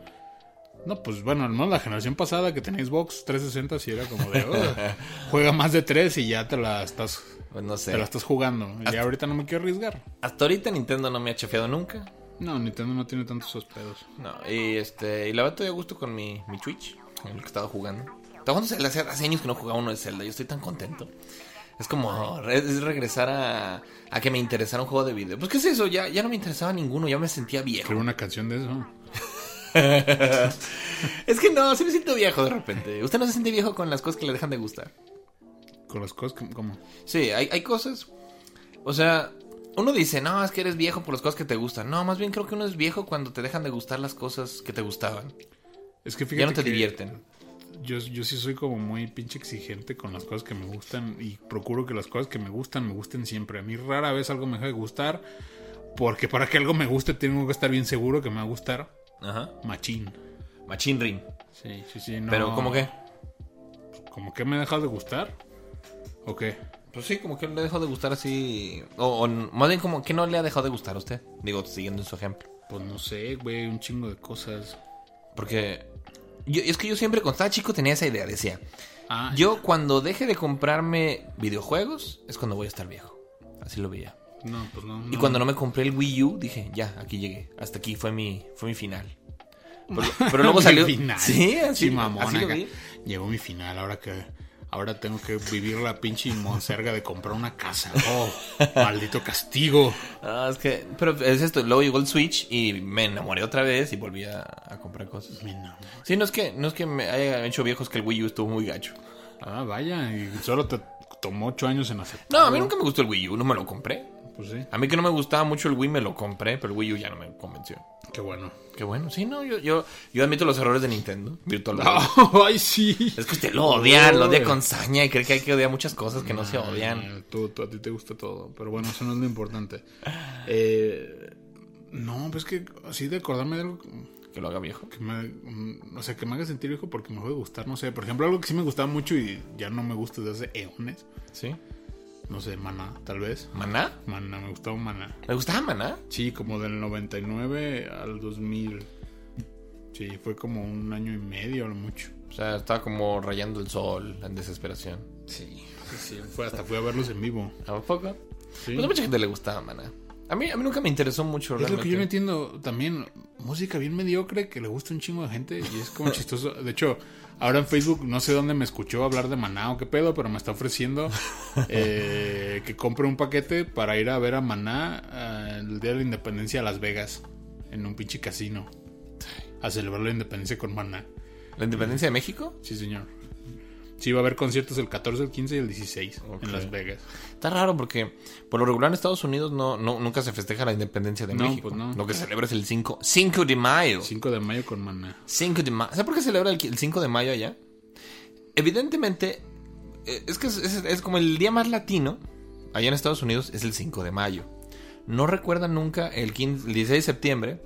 No, pues bueno, no, la generación pasada que tenía Xbox 360 sí era como de... "Oh, juega más de tres y ya te la estás... Pues no sé. Te la estás jugando. Y ahorita no me quiero arriesgar. Hasta ahorita Nintendo no me ha chafeado nunca. No, Nintendo no tiene tantos esos pedos. No, y este, y la verdad estoy a gusto con mi, mi Twitch, en el que estaba jugando. Estaba jugando Zelda, hace, hace años que no jugaba uno de Zelda, yo estoy tan contento. Es como, re- es regresar a, a que me interesara un juego de video. Pues qué es eso, ya, ya no me interesaba ninguno, ya me sentía viejo. Quiero una canción de eso. es que no, sí me siento viejo de repente. ¿Usted no se siente viejo con las cosas que le dejan de gustar? Con las cosas que- como... Sí, hay, hay cosas. O sea, uno dice, no, es que eres viejo por las cosas que te gustan. No, más bien creo que uno es viejo cuando te dejan de gustar las cosas que te gustaban. Es que fíjate Ya no te que divierten. Yo, yo sí soy como muy pinche exigente con las cosas que me gustan y procuro que las cosas que me gustan me gusten siempre. A mí rara vez algo me deja de gustar Porque para que algo me guste tengo que estar bien seguro que me va a gustar. Ajá. Machín. Machine Ring. Sí, sí, sí. No, Pero, ¿cómo que? ¿Cómo que me ha dejado de gustar? ¿O qué? Pues sí, como que le dejó de gustar así. O, o más bien, como que no le ha dejado de gustar a usted. Digo, siguiendo en su ejemplo. Pues no sé, güey, un chingo de cosas. Porque. Yo, es que yo siempre, cuando estaba chico, tenía esa idea. Decía, Ah, yo cuando deje de comprarme videojuegos, es cuando voy a estar viejo. Así lo veía. No, pues no. Y cuando no me compré el Wii U, dije, ya, aquí llegué. Hasta aquí fue mi, fue mi final. Pero, pero luego salió. final. Sí, así, Sí, mamón. así lo acá. vi. Llegó mi final, ahora que. Ahora tengo que vivir la pinche monserga de comprar una casa. Oh, maldito castigo. Ah, es que, pero es esto, luego llegó el Switch y me enamoré otra vez y volví a, a comprar cosas. Mi no. Sí, no es que, no es que me haya hecho viejos que el Wii U estuvo muy gacho. Ah, vaya, y solo te tomó ocho años en aceptar. No, a mí nunca me gustó el Wii U, no me lo compré. Pues sí, A mí que no me gustaba mucho el Wii me lo compré, pero el Wii U ya no me convenció. qué bueno. Qué bueno, sí, no, yo, yo, yo admito los errores de Nintendo, Virtual Boy. Ay, sí. Es que usted lo odia, lo odia con saña y cree que hay que odiar muchas cosas que no se odian. Tú, tú- a ti te gusta todo, pero bueno, eso no es lo importante. Eh, no, pues que así de acordarme de algo Que lo haga viejo. que me, mm, o sea, que me haga sentir viejo porque me puede gustar, no sé. Por ejemplo, algo que sí me gustaba mucho y ya no me gusta desde hace eones. ¿Sí? No sé, Maná, tal vez. ¿Maná? Maná, me gustaba Maná. ¿Me gustaba Maná? Sí, como del 99 al 2000. Sí, fue como un año y medio a lo mucho. O sea, estaba como rayando el sol en desesperación. Sí, sí. Fue, hasta fui a verlos en vivo. ¿A poco? Sí. Pues a mucha gente le gustaba Maná. A mí, a mí nunca me interesó mucho Es lo que realmente. yo no entiendo también. Música bien mediocre que le gusta un chingo de gente y es como chistoso. De hecho, ahora en Facebook no sé dónde me escuchó hablar de Maná o qué pedo, pero me está ofreciendo eh, que compre un paquete para ir a ver a Maná eh, el día de la independencia a Las Vegas en un pinche casino. A celebrar la independencia con Maná. ¿La independencia de México? Sí, señor. Sí, va a haber conciertos el 14, el 15 y el 16 Ok. en Las Vegas. Está raro porque por lo regular en Estados Unidos no, no, nunca se festeja la independencia de No, México. pues no. Lo que celebra es el 5, 5 de mayo. 5 de mayo con Maná. 5 de mayo. ¿Sabes por qué celebra el, el 5 de mayo allá? Evidentemente, eh, es que es, es- es como el día más latino. Allá en Estados Unidos es el 5 de mayo. No recuerdan nunca el, 15 el 16 de septiembre.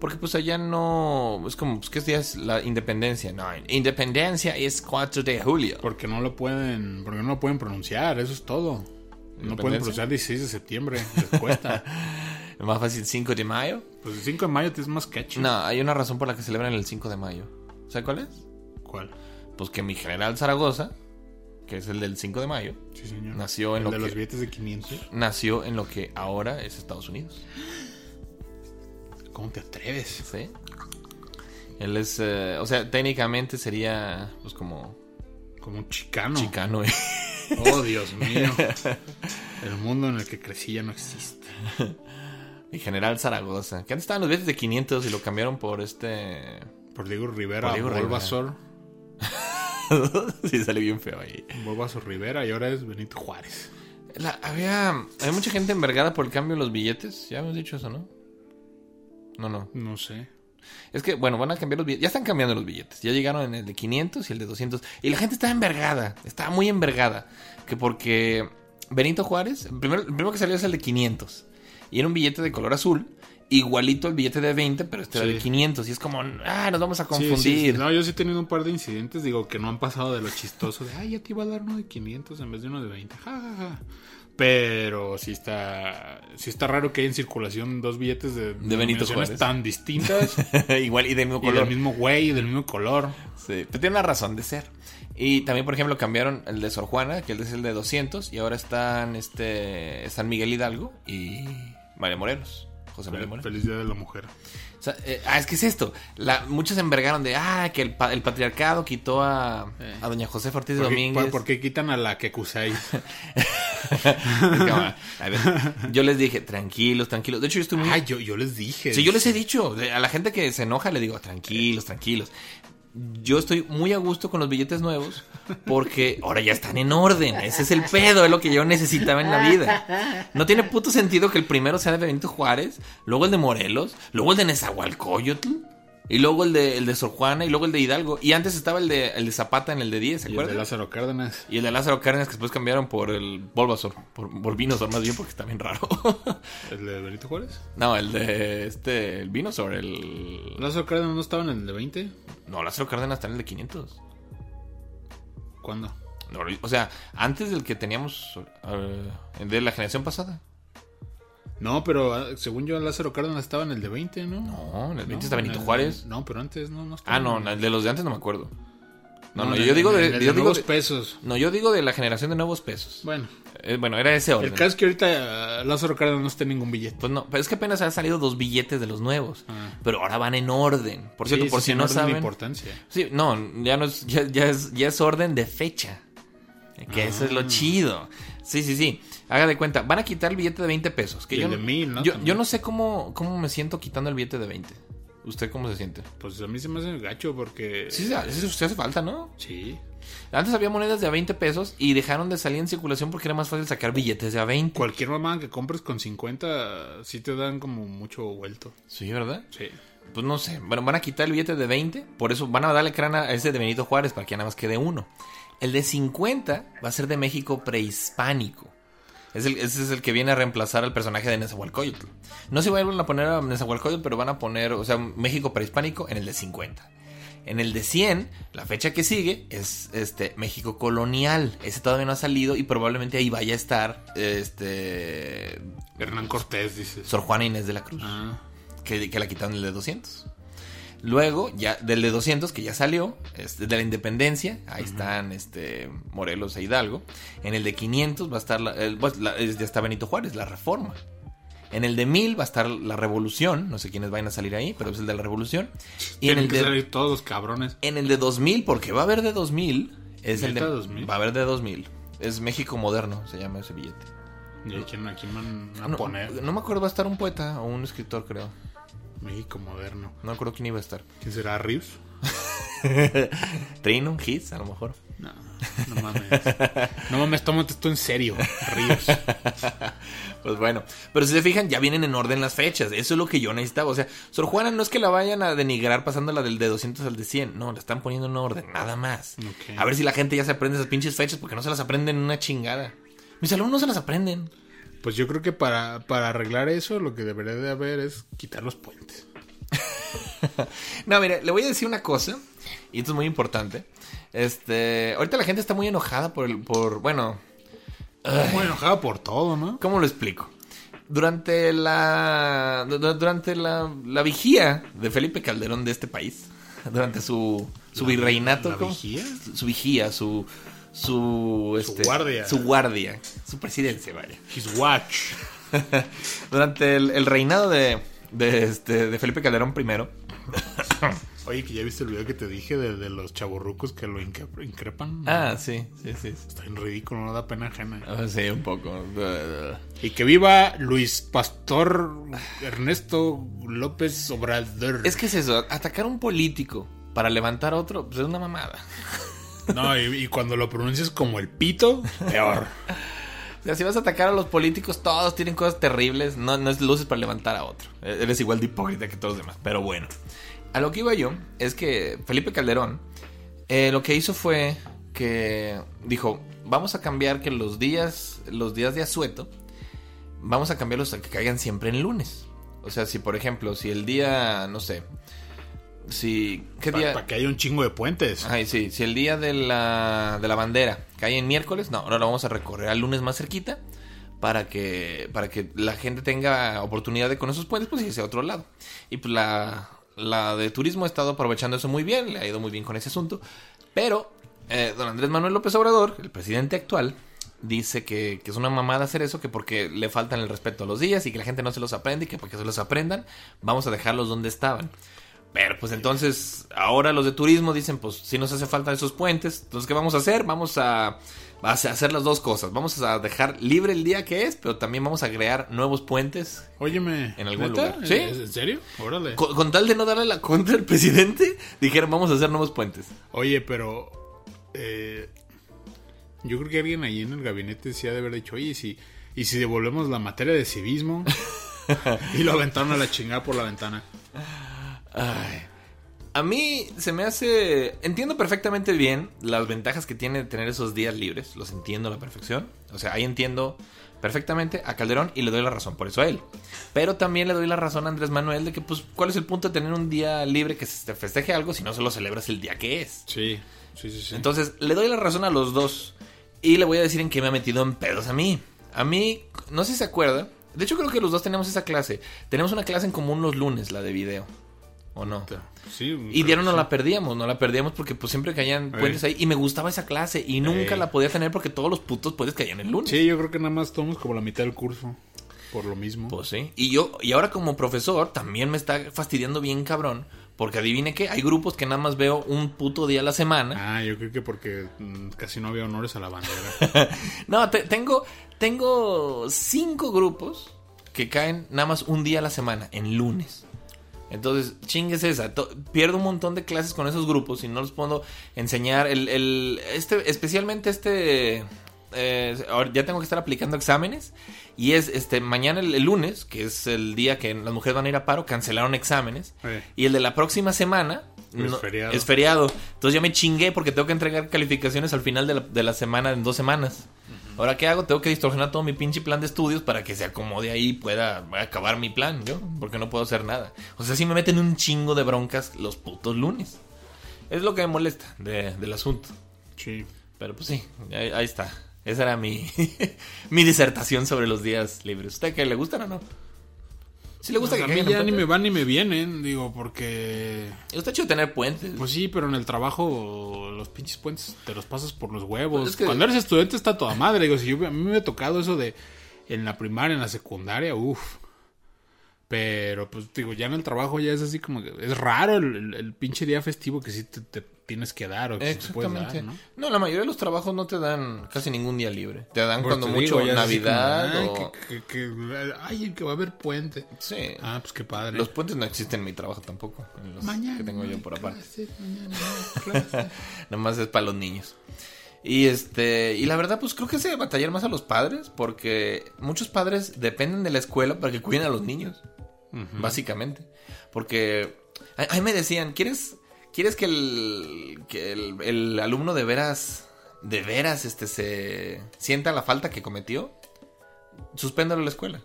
Porque pues allá no... Es como, pues, ¿qué día es la independencia? No, independencia es 4 de julio. Porque no lo pueden, porque no lo pueden pronunciar, eso es todo. No pueden pronunciar 16 de septiembre, les cuesta. Es más fácil 5 de mayo. pues el 5 de mayo es más catchy. No, hay una razón por la que celebran el 5 de mayo. ¿Sabe cuál es? ¿Cuál? Pues que mi general Zaragoza, que es el del 5 de mayo, Sí, señor. Nació en el lo de que- los billetes de 500. nació en lo que ahora es Estados Unidos. ¿Cómo te atreves? ¿Sí? Él es, eh, o sea, técnicamente sería, pues como Como un chicano. chicano. ¿eh? Oh, Dios mío. El mundo en el que crecí ya no existe. Mi general Zaragoza. Que antes estaban los billetes de 500 y lo cambiaron por este... Por Diego Rivera, Por. Bulbasaur. sí, sale bien feo ahí. Bulbasaur Rivera y ahora es Benito Juárez. La- había, había mucha gente envergada por el cambio de los billetes. Ya hemos dicho eso, ¿no? No, no. No sé. Es que, bueno, van a cambiar los billetes. Ya están cambiando los billetes. Ya llegaron en el de 500 y el de 200. Y la gente está envergada. Está muy envergada. Que porque Benito Juárez, el primero, el primero que salió es el de 500. Y era un billete de color azul. Igualito al billete de 20, pero este era de 500. Y es como, ah, nos vamos a confundir. sí, sí. No, yo sí he tenido un par de incidentes, digo, que no han pasado de lo chistoso de, ay, ya te iba a dar uno de 500 en vez de uno de 20. Ja, ja, ja. Pero sí está, sí está raro que haya en circulación dos billetes de, Benito denominaciones Juárez. tan distintas Igual y del mismo y del color. mismo güey y del mismo color. Sí, pero tiene una razón de ser. Y también, por ejemplo, cambiaron el de Sor Juana, que es el de 200, y ahora están este San Miguel Hidalgo y María Morelos. José María Morelos. Feliz Día de la Mujer. O sea, eh, ah, es que es esto. La, muchos se envergaron de, ah, que el, pa- el patriarcado quitó a, a doña Josefa Ortiz de ¿Por qué, Domínguez. por- por qué quitan a la que ver, yo les dije, tranquilos, tranquilos. De hecho, yo estoy muy... Ay, yo, yo les dije. Sí, yo les he dicho, a la gente que se enoja le digo, tranquilos, tranquilos. Yo estoy muy a gusto con los billetes nuevos porque ahora ya están en orden. Ese es el pedo, es lo que yo necesitaba en la vida. No tiene puto sentido que el primero sea de Benito Juárez, luego el de Morelos, luego el de Nezahualcóyotl Y luego el de, el de Sor Juana y luego el de Hidalgo. Y antes estaba el de, el de Zapata en el de 10, ¿se Y el de acuerdan? Lázaro Cárdenas. Y el de Lázaro Cárdenas que después cambiaron por el Bulbasaur. Por, por Venusaur más bien porque está bien raro. ¿El de Benito Juárez? no, el de este, el Venusaur, el... ¿Lázaro Cárdenas no estaba en el de 20? No, Lázaro Cárdenas está en el de 500. ¿Cuándo? No, o sea, antes del que teníamos eh, de la generación pasada. No, pero ah, según yo, Lázaro Cárdenas estaba en el de 20, ¿no? No, en el 20 No, está en Benito el- Juárez. No, pero antes no, no estaba. Ah, no, el de los de antes no me acuerdo. No, no, yo digo en de, yo digo nuevos de- pesos. no, yo digo de la generación de nuevos pesos. Bueno, Eh, bueno, era ese orden. el caso es que ahorita ah, Lázaro Cárdenas no está en ningún billete. Pues no, pero es que apenas han salido dos billetes de los nuevos. Ah. Pero ahora van en orden. Por cierto, Sí, por sí, si no orden de saben. importancia. Sí, no, ya no es, ya, ya es, ya es orden de fecha. Que eso Ah. es lo chido. Sí, sí, sí. Haga de cuenta, van a quitar el billete de 20 pesos. Que Y yo, el de mil, ¿no? Yo, no sé cómo, cómo me siento quitando el billete de 20. ¿Usted cómo se siente? Pues a mí se me hace gacho porque. Sí, sí hace falta, ¿no? Sí. Antes había monedas de a 20 pesos y dejaron de salir en circulación porque era más fácil sacar billetes de a 20. Cualquier mamá que compres con 50, sí te dan como mucho vuelto. Sí, ¿verdad? Sí. Pues no sé. Bueno, van a quitar el billete de 20. Por eso van a darle crana a ese de Benito Juárez para que nada más quede uno. El de 50 va a ser de México prehispánico. Es el, ese es el que viene a reemplazar al personaje de Nezahualcóyotl. No se vuelven a poner a Nezahualcóyotl, pero van a poner, o sea, México prehispánico en el de 50. En el de 100, la fecha que sigue es este México colonial. Ese todavía no ha salido y probablemente ahí vaya a estar este Hernán Cortés, dices. Sor Juana Inés de la Cruz Ah. que, que la quitaron el de 200. Luego, ya del de 200, que ya salió, este, de la independencia, ahí están este, Morelos e Hidalgo. En el de 500 va a estar, la, el- pues, la- es- ya está Benito Juárez, la reforma. En el de 1000 va a estar la revolución, no sé quiénes vayan a salir ahí, pero es el de la revolución. Y en el que de, salir todos los cabrones. en el de 2000, porque va a haber de 2000, es el de... ¿Neta 2000? Va a haber de 2000. Es México moderno, se llama ese billete. ¿Y a quién, a quién van a No, poner? no me acuerdo, va a estar un poeta o un escritor, creo. México moderno. No acuerdo quién iba a estar. ¿Quién será? ¿Rius? Trino, Hits, a lo mejor. No, no mames. No mames, tómate esto en serio. Ríos. Pues bueno, pero si se fijan, ya vienen en orden las fechas. Eso es lo que yo necesitaba. O sea, Sor Juana no es que la vayan a denigrar pasándola del de 200 al de 100. No, la están poniendo en orden, nada más. A ver si la gente ya se aprende esas pinches fechas porque no se las aprenden en una chingada. Mis alumnos no se las aprenden. Pues yo creo que para, para arreglar eso, lo que debería de haber es quitar los puentes. No, mire, le voy a decir una cosa, y esto es muy importante. Este, ahorita la gente está muy enojada por el, por, bueno, Muy enojado por todo, ¿no? ¿Cómo lo explico? Durante la du- du- durante la, la vigía de Felipe Calderón de este país, durante su su virreinato, ¿La vigía? su vigía, su su este, guardia. su guardia, su presidencia, vaya. His watch. Durante el, el reinado de de este de Felipe Calderón primero, Oye, que ya viste el video que te dije de, de los chaborrucos que lo incre- increpan. ah, sí, sí, sí. Está en ridículo, no da pena ajena. Ah, sí, un poco. Y que viva Luis Pastor Ernesto López Obrador. Es que es eso, atacar a un político para levantar otro, pues es una mamada. No, y, cuando lo pronuncias como el pito, peor. O sea, si vas a atacar a los políticos, todos tienen cosas terribles. No, no es luces para levantar a otro. Eh, Eres igual de hipócrita que todos los demás. Pero bueno. A lo que iba yo es que Felipe Calderón eh, lo que hizo fue que dijo, vamos a cambiar que los días, los días de asueto, vamos a cambiarlos a que caigan siempre en lunes. O sea, si por ejemplo, si el día, no sé, si... ¿Qué Para día? que haya un chingo de puentes. Ay, sí, si el día de la, de la bandera cae en miércoles, no, ahora lo vamos a recorrer al lunes más cerquita para que, para que la gente tenga oportunidad de con esos puentes, pues irse a otro lado. Y pues la, la de turismo ha estado aprovechando eso muy bien, le ha ido muy bien con ese asunto. Pero eh, don Andrés Manuel López Obrador, el presidente actual, dice que, que es una mamada hacer eso, que porque le faltan el respeto a los días y que la gente no se los aprende y que porque se los aprendan, vamos a dejarlos donde estaban. Pero pues entonces, ahora los de turismo dicen, pues si nos hace falta esos puentes, entonces ¿qué vamos a hacer? Vamos a, a hacer las dos cosas. Vamos a dejar libre el día que es, pero también vamos a crear nuevos puentes. Óyeme. ¿En algún ¿neta? lugar? ¿Sí? ¿Es- ¿En serio? Órale. Con, con tal de no darle la contra al presidente, dijeron vamos a hacer nuevos puentes. Oye, pero. eh, yo creo que alguien ahí en el gabinete sí ha de haber dicho, oye, ¿y si, y si devolvemos la materia de civismo. y lo aventaron a la chingada por la ventana. Ay, A mí se me hace. Entiendo perfectamente bien las ventajas que tiene tener esos días libres. Los entiendo a la perfección. O sea, ahí entiendo perfectamente a Calderón y le doy la razón por eso a él. Pero también le doy la razón a Andrés Manuel de que, pues, ¿cuál es el punto de tener un día libre que se te festeje algo si no se lo celebras el día que es? Sí, sí, sí. sí. Entonces, le doy la razón a los dos. Y le voy a decir en qué me ha metido en pedos a mí. A mí, no sé si se acuerda. De hecho, creo que los dos tenemos esa clase. Tenemos una clase en común los lunes, la de video. ¿O no? sí, Y dieron no sí. la perdíamos, no la perdíamos porque pues siempre caían puentes ahí y me gustaba esa clase y nunca Ey. la podía tener porque todos los putos puentes caían el lunes. Sí, yo creo que nada más tomamos como la mitad del curso. Por lo mismo. Pues sí. Y yo, y ahora como profesor, también me está fastidiando bien cabrón. Porque adivine qué, hay grupos que nada más veo un puto día a la semana. Ah, yo creo que porque mm, casi no había honores a la bandera. No, te- tengo, tengo cinco grupos que caen nada más un día a la semana, en lunes. Entonces, chingues esa. Pierdo un montón de clases con esos grupos y no los puedo enseñar. El, el- este, especialmente este. eh, ahora ya tengo que estar aplicando exámenes. Y es este mañana el, el lunes, que es el día que las mujeres van a ir a paro, cancelaron exámenes. Eh. Y el de la próxima semana Es feriado. es feriado. Entonces ya me chingué porque tengo que entregar calificaciones al final de la, de la semana, en dos semanas. Ahora, ¿qué hago? Tengo que distorsionar todo mi pinche plan de estudios para que se acomode ahí y pueda acabar mi plan, yo. Porque no puedo hacer nada. O sea, sí me meten un chingo de broncas los putos lunes. Es lo que me molesta de- del asunto. Sí. Pero pues sí, ahí, ahí está. Esa era mi, mi disertación sobre los días libres. ¿Usted qué le gustan o no? Si le gusta Pues que a mí ya ni me van ni me vienen, digo, porque... Está chido tener puentes. Pues sí, pero en el trabajo los pinches puentes te los pasas por los huevos. Pues es que- Cuando eres estudiante está toda madre. Digo, si yo, a mí me ha tocado eso de en la primaria, en la secundaria, uff. Pero pues digo, ya en el trabajo ya es así como que es raro el, el- el pinche día festivo que sí te, te tienes que dar o que Exactamente. dar, ¿no? ¿no? la mayoría de los trabajos no te dan casi ningún día libre. Te dan cuando te mucho digo, Navidad como, o... ay, que, que- que- ay, que va a haber puente. Sí. Ah, pues qué padre. Los puentes no existen en mi trabajo tampoco. En los Mañana que tengo yo por aparte. clases. Nomás es para los niños. Y este, y la verdad, pues creo que se batallar más a los padres, porque muchos padres dependen de la escuela para que cuiden a los niños. Básicamente. Porque a, a mí me decían, ¿quieres, quieres que el, que el, el alumno de veras, de veras, este, se sienta la falta que cometió? Suspéndalo a la escuela.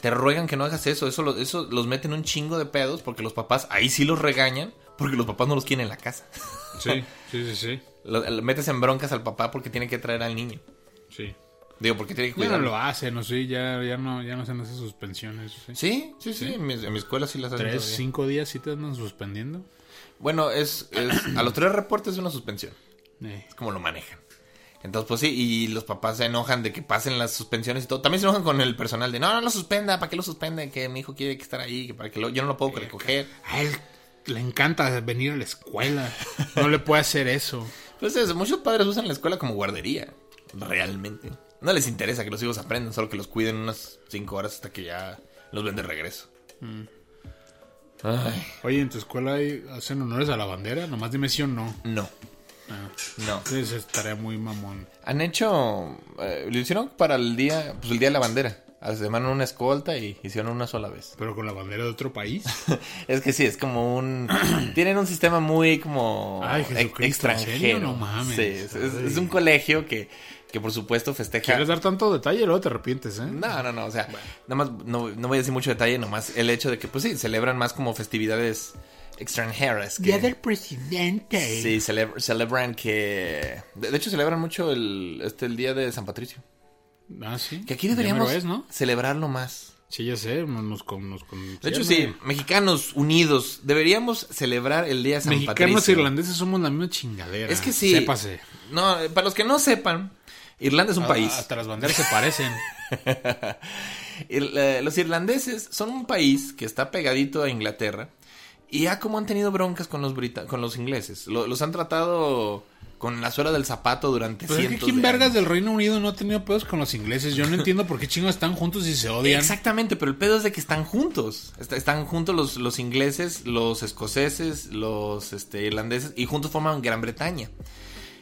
Te ruegan que no hagas eso. Eso, lo- eso los meten un chingo de pedos porque los papás ahí sí los regañan porque los papás no los quieren en la casa. Sí, sí, sí, sí. Lo, lo metes en broncas al papá porque tiene que traer al niño. Sí. Digo, porque tiene que Ya no cuidar. lo hacen, no sé, ya, ya no, ya no hacen esas suspensiones. ¿sí? Sí, sí, sí. En, mi, en mi escuela sí las hacen. Tres, todavía. cinco días sí te andan suspendiendo. Bueno, es, es- a los tres reportes es una suspensión. Eh, Es como lo manejan. Entonces, pues sí, y los papás se enojan de que pasen las suspensiones y todo. También se enojan con el personal de, no, no lo suspenda, ¿para qué lo suspende? Que mi hijo quiere que estar ahí, que para que lo, yo no lo puedo recoger. a él le encanta venir a la escuela. No le puede hacer eso. Pues eso, muchos padres usan la escuela como guardería, realmente. No les interesa que los hijos aprendan, solo que los cuiden unas cinco horas hasta que ya los ven de regreso. Ay, Oye, ¿en tu escuela hay- hacen honores a la bandera? Nomás dime sí o no. no, Ah, no. entonces estaría muy mamón. Han hecho, eh, lo hicieron para el día, pues el día de la bandera. A la semana una escolta y hicieron una sola vez. Pero con la bandera de otro país. Es que sí, es como un... tienen un sistema muy como... Ay, Jesucristo, ¿en extranjero. No mames. Sí, es un colegio que, que por supuesto festeja... ¿Quieres dar tanto detalle? Luego te arrepientes, ¿eh? No, no, no, o sea, nada más, no, no voy a decir mucho detalle, nomás el hecho de que, pues sí, celebran más como festividades extranjeras. Que, presidente. Sí, celebr- celebran que... De, de hecho, celebran mucho el, este, el día de San Patricio. Ah, sí. Que aquí deberíamos mero es, ¿no? celebrarlo más. Sí, ya sé. Nos, con- nos con- De hecho, sí, mexicanos unidos, deberíamos celebrar el día de San Mexicanos Patricio. e irlandeses somos la misma chingadera. Es que sí. Sépase. No, eh, para los que no sepan, Irlanda es un Ah, país. Hasta las banderas se parecen. Eh, los irlandeses son un país que está pegadito a Inglaterra y ya como han tenido broncas con los brita- con los ingleses. Lo- los han tratado con la suela del zapato durante Pero es que cientos ¿quién de vergas años. del Reino Unido no ha tenido pedos con los ingleses? Yo no entiendo por qué chingos están juntos y se odian. Exactamente, pero el pedo es de que están juntos. Est- Están juntos los, los ingleses, los escoceses, los este, irlandeses y juntos forman Gran Bretaña.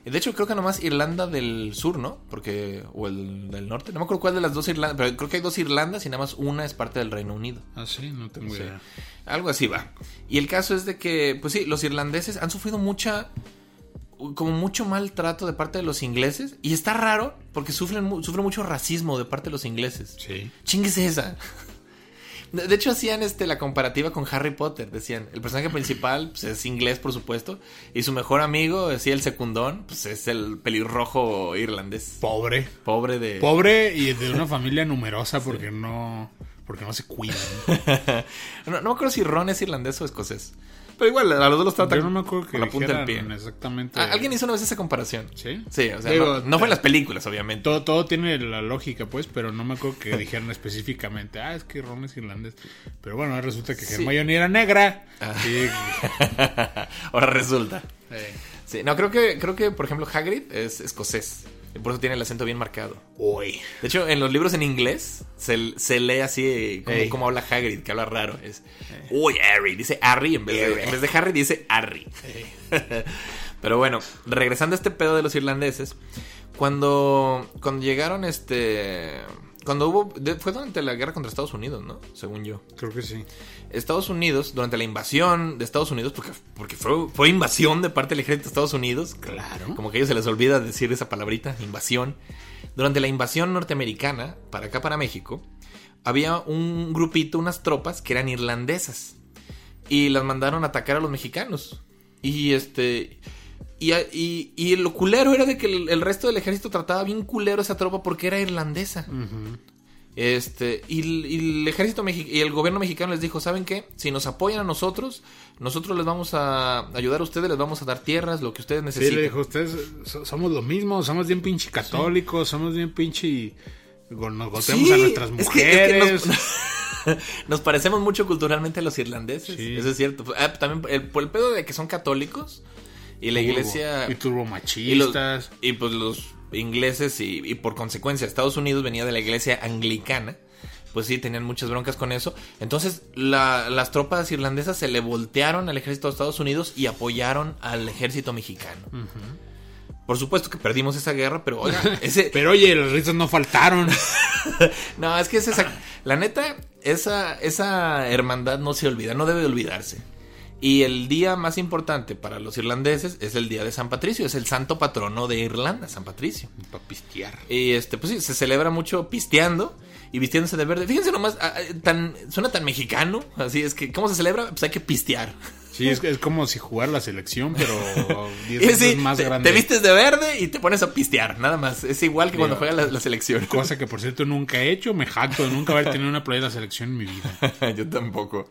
De hecho, creo que nomás Irlanda del Sur, ¿no? Porque. O el del norte. No me acuerdo cuál de las dos Irlandas. Pero creo que hay dos Irlandas y nada más una es parte del Reino Unido. Ah, sí, no tengo idea. Algo así va. Y el caso es de que, pues sí, los irlandeses han sufrido mucha. Como mucho maltrato de parte de los ingleses. Y está raro porque sufren, sufren mucho racismo de parte de los ingleses. Sí. Chinguese esa. De hecho, hacían este, la comparativa con Harry Potter. Decían, el personaje principal pues, es inglés, por supuesto. Y su mejor amigo, decía el secundón, pues es el pelirrojo irlandés. Pobre. Pobre de. Pobre y de una familia numerosa porque no. Porque no se cuidan. no, no me acuerdo si Ron es irlandés o escocés. Pero igual, a los dos los tratan Yo no me acuerdo que con la punta del pie. exactamente. Ah, Alguien hizo una vez esa comparación. ¿Sí? Sí, o sea, Digo, no, no fue en las películas, obviamente. Todo, todo tiene la lógica, pues, pero no me acuerdo que dijeran específicamente, ah, es que Ron es irlandés. Pero bueno, ahora resulta que Sí. Hermione era negra. Ah. Sí. Ahora resulta. Eh, Sí, no, creo que, creo que, por ejemplo, Hagrid es escocés. Por eso tiene el acento bien marcado. Uy. De hecho, en los libros en inglés se, se lee así como, como habla Hagrid, que habla raro. Es, uy, Harry, dice Harry en vez, de, en vez de Harry dice Harry. Pero bueno, regresando a este pedo de los irlandeses, cuando, cuando llegaron, este... Cuando hubo... fue durante la guerra contra Estados Unidos, ¿no? Según yo. Creo que sí. Estados Unidos, durante la invasión de Estados Unidos, porque, porque fue, fue invasión de parte del ejército de Estados Unidos. Claro. Como que a ellos se les olvida decir esa palabrita, invasión. Durante la invasión norteamericana, para acá, para México, había un grupito, unas tropas que eran irlandesas. Y las mandaron a atacar a los mexicanos. Y este. Y, y, y lo culero era de que el, el resto del ejército trataba bien culero a esa tropa porque era irlandesa. Este, y, el- y el ejército y el gobierno mexicano les dijo, ¿saben qué? Si nos apoyan a nosotros, nosotros les vamos a ayudar a ustedes, les vamos a dar tierras, lo que ustedes Sí, necesiten. le dijo, ustedes so- somos lo mismo, somos bien pinche católicos, somos bien pinche... Nos golpeamos Sí, a nuestras es que- es que mujeres. nos, nos parecemos mucho culturalmente a los irlandeses. Sí. Eso es cierto. Ah, también el, por el pedo de que son católicos y la iglesia... Y y, los- turbomachistas. y pues los ingleses y, y por consecuencia Estados Unidos venía de la iglesia anglicana. Pues sí, tenían muchas broncas con eso. Entonces la- las tropas irlandesas se le voltearon al ejército de Estados Unidos y apoyaron al ejército mexicano. Por supuesto que perdimos esa guerra, pero oiga, ese, Pero oye, los risas no faltaron. no, es que es esa. La neta, esa, esa hermandad no se olvida, no debe de olvidarse. Y el día más importante para los irlandeses es el día de San Patricio, es el santo patrono de Irlanda, San Patricio. Para pistear. Y este, pues sí, se celebra mucho pisteando y vistiéndose de verde. Fíjense nomás, ah, ah, tan, suena tan mexicano, así es que, ¿cómo se celebra? Pues hay que pistear. Sí, es, es como si jugar la selección, pero 10 Y veces sí, más te, grande. te vistes de verde y te pones a pistear, nada más. Es igual que cuando Digo, juega la, la selección. Cosa que por cierto nunca he hecho, me jacto de nunca haber tenido una playera de la selección en mi vida. Yo tampoco.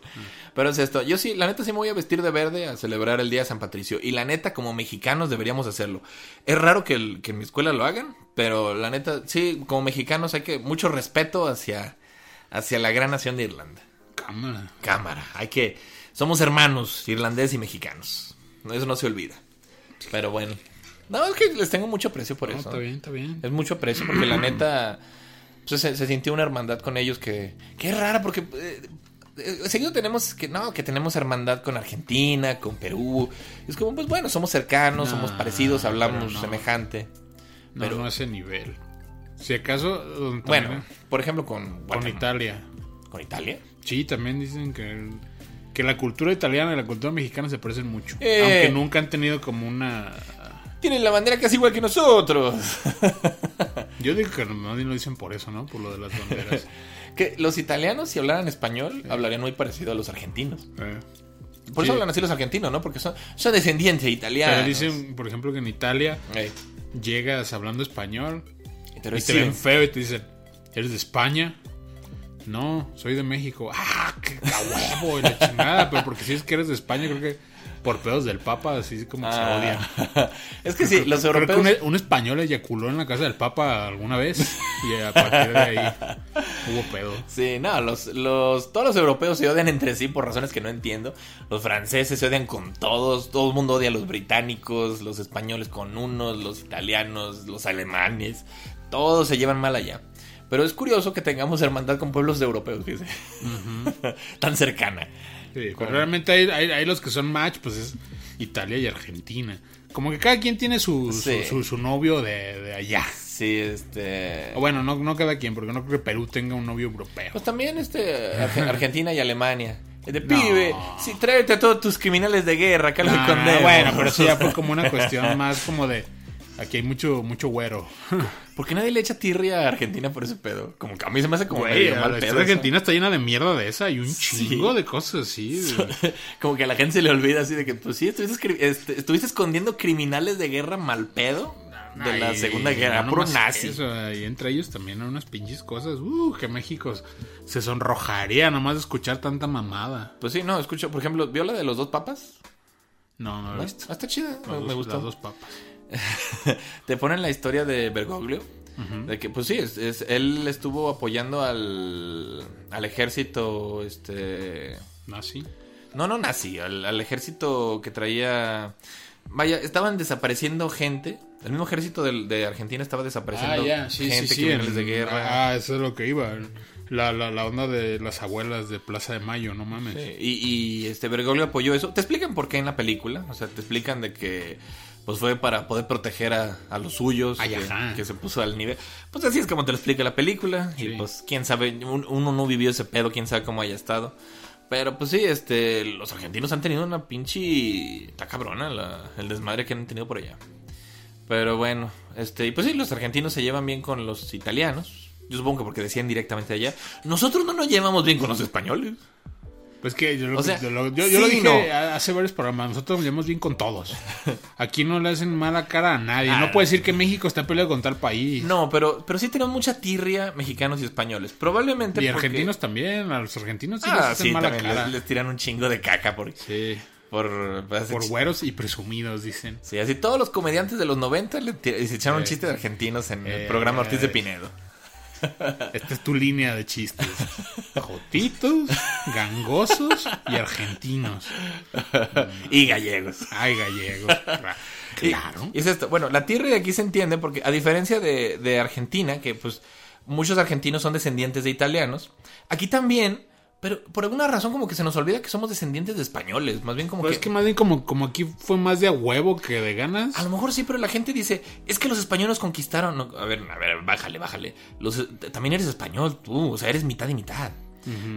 Pero es esto. Yo sí, la neta sí me voy a vestir de verde a celebrar el Día de San Patricio. Y la neta, como mexicanos deberíamos hacerlo. Es raro que, el- que en mi escuela lo hagan, pero la neta, sí, como mexicanos hay que mucho respeto hacia, hacia la gran nación de Irlanda. Cámara. Cámara, hay que... Somos hermanos, irlandeses y mexicanos. Eso no se olvida. Pero bueno. No, es que les tengo mucho aprecio por No, eso. está bien, está bien. Es mucho aprecio porque la neta pues, se, se sintió una hermandad con ellos que, que es rara porque eh, eh, seguido tenemos que no, que tenemos hermandad con Argentina, con Perú. Es como pues bueno, somos cercanos, No, somos parecidos, hablamos no. semejante. No, Pero- no a ese nivel. Si acaso, donde Bueno, también- por ejemplo con con Guatemala. Italia. ¿Con Italia? Sí, también dicen que, que la cultura italiana y la cultura mexicana se parecen mucho. Eh. Aunque nunca han tenido como una... Tienen la bandera casi igual que nosotros. Yo digo que bien lo dicen por eso, ¿no? Por lo de las banderas. que los italianos si hablaran español hablarían muy parecido a los argentinos. Eh. Por Sí. eso hablan así los argentinos, ¿no? Porque son, son descendientes italianos. Pero dicen, por ejemplo, que en Italia llegas hablando español pero y te ven feo y te dicen, ¿eres de España? No, soy de México. ¡Ah, qué huevo! Y la chingada. Pero porque si es que eres de España, creo que por pedos del Papa, así como que se Ah. odian. es que sí, los Creo que europeos. un, un español eyaculó en la casa del Papa alguna vez y a partir de ahí hubo pedo. Sí, no, los, los, todos los europeos se odian entre sí por razones que no entiendo. Los franceses se odian con todos, todo el mundo odia a los británicos, los españoles con unos, los italianos, los alemanes, todos se llevan mal allá. Pero es curioso que tengamos hermandad con pueblos europeos, fíjese. Tan cercana. Sí, pero realmente hay, hay- hay los que son match, pues es Italia y Argentina. Como que cada quien tiene su, su- Sí. su, su novio de, de allá. Sí, este... O bueno, no, no cada quien, porque no creo que Perú tenga un novio europeo. Pues también este Arge- Argentina y Alemania. De No. pibe, sí, tráete a todos tus criminales de guerra, acá los escondemos. bueno, pero eso ya fue como una cuestión más como de... Aquí hay mucho, mucho güero. ¿Por qué nadie le echa tirria a Argentina por ese pedo? Como que a mí se me hace como Güey, medio mal pedo. argentina está llena de mierda de esa y un Sí. chingo de cosas así. de- Como que a la gente se le olvida así de que, pues sí, estuviste, este, estuviste escondiendo criminales de guerra mal pedo de la Segunda Guerra, no puro nazi. eso, y entre ellos también hay unas pinches cosas. Uh, que México se sonrojaría nomás de escuchar tanta mamada. Pues sí, no, escucho, por ejemplo, ¿vio la de los dos papas? No, no lo he visto. Ah, está chida, me, dos- me gustó. Las dos papas. Te ponen la historia de Bergoglio. De que, pues sí, es, es- él estuvo apoyando al, al ejército, este... Nazi. No, no nazi, al, al ejército que traía... Vaya, estaban desapareciendo gente. El mismo ejército de, Argentina estaba desapareciendo Ah, sí, gente, sí, sí. de guerra. Ah, eso es lo que iba. La, la, la onda de las abuelas de Plaza de Mayo, no mames. Sí, y, y, este Bergoglio apoyó eso. Te explican por qué en la película. O sea, te explican de que pues fue para poder proteger a, a los suyos. Ay, que, se puso al nivel. Pues así es como te lo explica la película. Sí. Y pues quién sabe, un- uno no vivió ese pedo, quién sabe cómo haya estado. Pero pues sí, este, los argentinos han tenido una pinche... Está cabrona la- el desmadre que han tenido por allá. Pero bueno, este, y pues sí, los argentinos se llevan bien con los italianos. Yo supongo que porque decían directamente allá. Nosotros no nos llevamos bien con los españoles. Pues que yo, lo, O sea, yo lo- yo- dije no. hace varios programas. Nosotros nos llevamos bien con todos. Aquí no le hacen mala cara a nadie. Ah. No puede decir que México está peleado con tal país. No, pero, pero sí tenemos mucha tirria mexicanos y españoles. Probablemente Y porque- argentinos también. A los argentinos sí les Ah, hacen sí, mala cara. les, les tiran un chingo de caca por... Sí. Por, pues, Por güeros y presumidos, dicen. Sí, así todos los comediantes de los 90 le tira- se echaron Eh, chistes de argentinos en el eh, programa Ortiz de Pinedo. Esta es tu línea de chistes. Jotitos, gangosos y argentinos. Y gallegos. Ay, gallegos. Y- Claro. Y, es esto. Bueno, la tierra de aquí se entiende porque a diferencia de, de Argentina, que pues muchos argentinos son descendientes de italianos, aquí también, pero por alguna razón como que se nos olvida que somos descendientes de españoles, más bien como Pues que... es que más bien como, como aquí fue más de a huevo que de ganas. A lo mejor sí, pero la gente dice, es que los españoles conquistaron. No, a ver, a ver, bájale, bájale. Los, también eres español tú, o sea, eres mitad y mitad.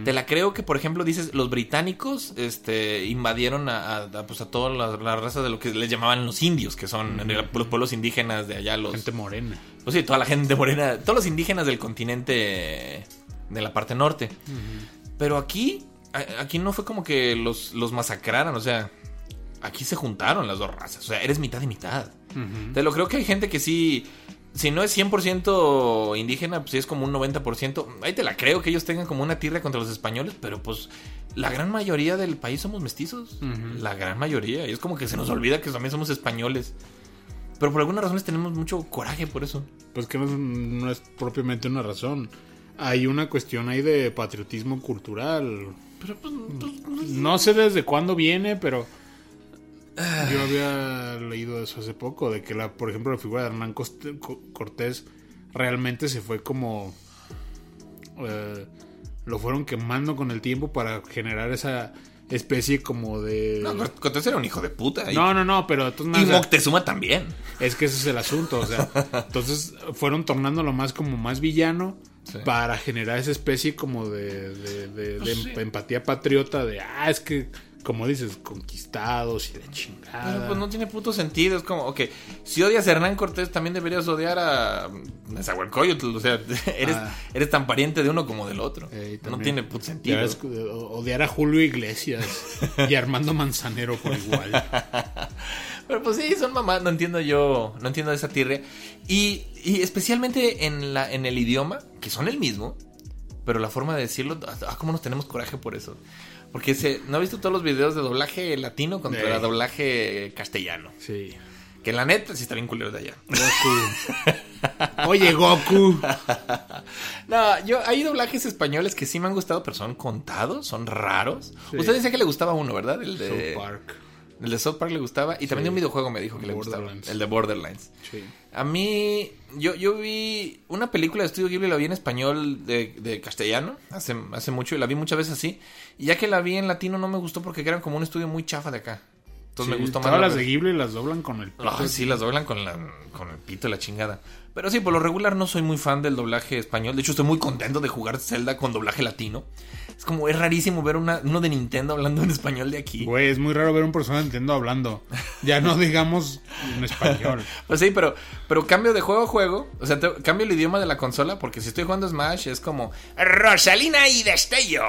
Te la creo que, por ejemplo, dices, los británicos este, invadieron a, pues, a toda la, la raza de lo que les llamaban los indios, que son los pueblos indígenas de allá, los... Gente morena. Pues sí, toda la gente morena, todos los indígenas del continente de la parte norte. Pero aquí, aquí no fue como que los, los masacraran, o sea, aquí se juntaron las dos razas, o sea, eres mitad y mitad. Te lo creo que hay gente que sí, si no es 100% indígena, pues sí es como un 90%. Ahí te la creo que ellos tengan como una tierra contra los españoles, pero pues la gran mayoría del país somos mestizos. La gran mayoría. Y es como que se nos olvida que también somos españoles. Pero por alguna razón les tenemos mucho coraje por eso. Pues que no es propiamente una razón. Hay una cuestión ahí de patriotismo cultural. Pero pues, pues, No sé desde cuándo viene, pero yo había leído eso hace poco, de que la, por ejemplo, la figura de Hernán Cortés realmente se fue como eh, lo fueron quemando con el tiempo para generar esa especie como de no, Cortés era un hijo de puta. Y, no, no, no, pero todas y maneras, Moctezuma también. es que ese es el asunto, o sea, entonces fueron tornándolo más como más villano Sí. para generar esa especie como de, de- de- de Pues sí. empatía patriota de, ah, es que, como dices, conquistados y de Pero chingada. pues no tiene puto sentido. Es como, ok, si odias a Hernán Cortés, también deberías odiar a Nezahualcóyotl. O sea, eres, Ah. eres tan pariente de uno como del otro. Eh, no tiene puto sentido. ves, odiar a Julio Iglesias y a Armando Manzanero por igual. Pero pues sí, son mamás, no entiendo yo, no entiendo esa tirria. Y, y especialmente en, la, en el idioma, que son el mismo, pero la forma de decirlo, ah, cómo nos tenemos coraje por eso. Porque se, ¿no has visto todos los videos de doblaje latino contra Sí. doblaje castellano? Sí. Que la neta sí está bien culero de allá. Goku. Oye, Goku. No, yo hay doblajes españoles que sí me han gustado, pero son contados, son raros. Sí. Usted decía que le gustaba uno, ¿verdad? El de South Park. El de South Park le gustaba y también de un videojuego me dijo que le gustaba. El de Borderlands. Sí. A mí, yo, yo vi una película de Estudio Ghibli, la vi en español de, de castellano, hace, hace mucho, y la vi muchas veces así. Y ya que la vi en latino no me gustó porque eran como un estudio muy chafa de acá. Entonces Sí, me gustó más. todas las de Ghibli las doblan con el Ah, sí, las doblan con, la, con el pito y la chingada. Pero sí, por lo regular no soy muy fan del doblaje español. De hecho, estoy muy contento de jugar Zelda con doblaje latino. Es como, es rarísimo ver una, uno de Nintendo hablando en español de aquí. Güey, es muy raro ver un personaje de Nintendo hablando. Ya no digamos en español. Pues sí, pero, pero cambio de juego a juego. O sea, te- cambio el idioma de la consola. Porque si estoy jugando Smash es como Rosalina y Destello,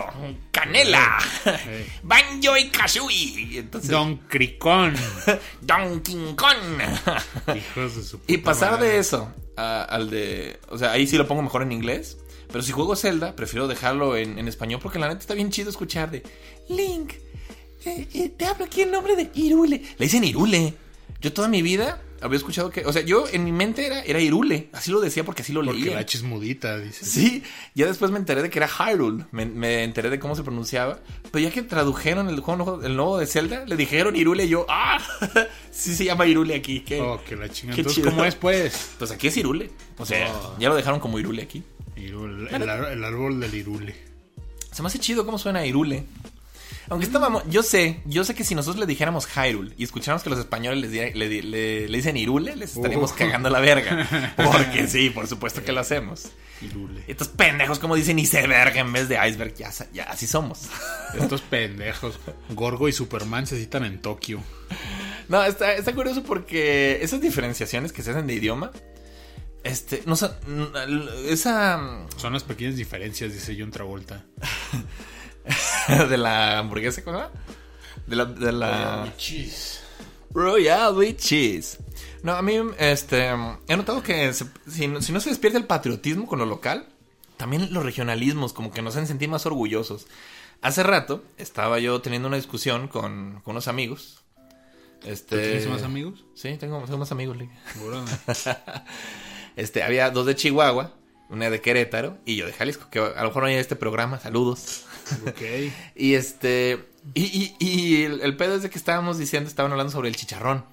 Canela. Banjo y Kazooie. Entonces, Don Cricón. Donkey Kong. Hijos de su Y puta pasar madre. de eso a- al de. O sea, ahí sí lo pongo mejor en inglés. Pero si juego Zelda, prefiero dejarlo en, en español porque la neta está bien chido escuchar de. Link, eh, eh, te hablo aquí el nombre de Irule. Le dicen Irule. Yo toda mi vida había escuchado que. O sea, yo en mi mente era, era Irule. Así lo decía porque así lo Porque leía. la H es mudita, dice. Sí, ya después me enteré de que era Hyrule. Me, me enteré de cómo se pronunciaba. Pero ya que tradujeron el juego el nuevo de Zelda, le dijeron Irule y yo, ¡ah! sí se llama Irule aquí. ¿qué? Oh, que la chinga. Qué Entonces, chido. ¿cómo es, pues? Pues aquí es Irule. O sea, Oh. ya lo dejaron como Irule aquí. Irule, el, ar- el árbol del Irule. Se me hace chido cómo suena Irule. Aunque estábamos, yo sé, yo sé que si nosotros le dijéramos Hyrule y escucháramos que los españoles les di- le, di- le- le dicen Irule, les estaríamos Uh. cagando la verga. Porque sí, por supuesto que lo hacemos. Irule. Estos pendejos como dicen iceberg en vez de iceberg, ya, ya así somos. Estos pendejos. Gorgo y Superman se citan en Tokio. No, está, está curioso porque esas diferenciaciones que se hacen de idioma, este, no son, esa Son las pequeñas diferencias, dice John Travolta. de la hamburguesa, ¿cómo se llama? De la, de la Cheese. Royal with cheese. No, a mí, este, he notado que se- si, no- si no se despierta el patriotismo con lo local, también los regionalismos como que nos hacen sentir más orgullosos. Hace rato estaba yo teniendo una discusión con, con unos amigos. Este, ¿Tú ¿Tienes más amigos? Sí, tengo, tengo más amigos. Lee. Este, había dos de Chihuahua, una de Querétaro y yo de Jalisco, que a lo mejor no hay este programa, saludos. Ok. Y este. Y, y- y el, el pedo es de que estábamos diciendo, estaban hablando sobre el chicharrón.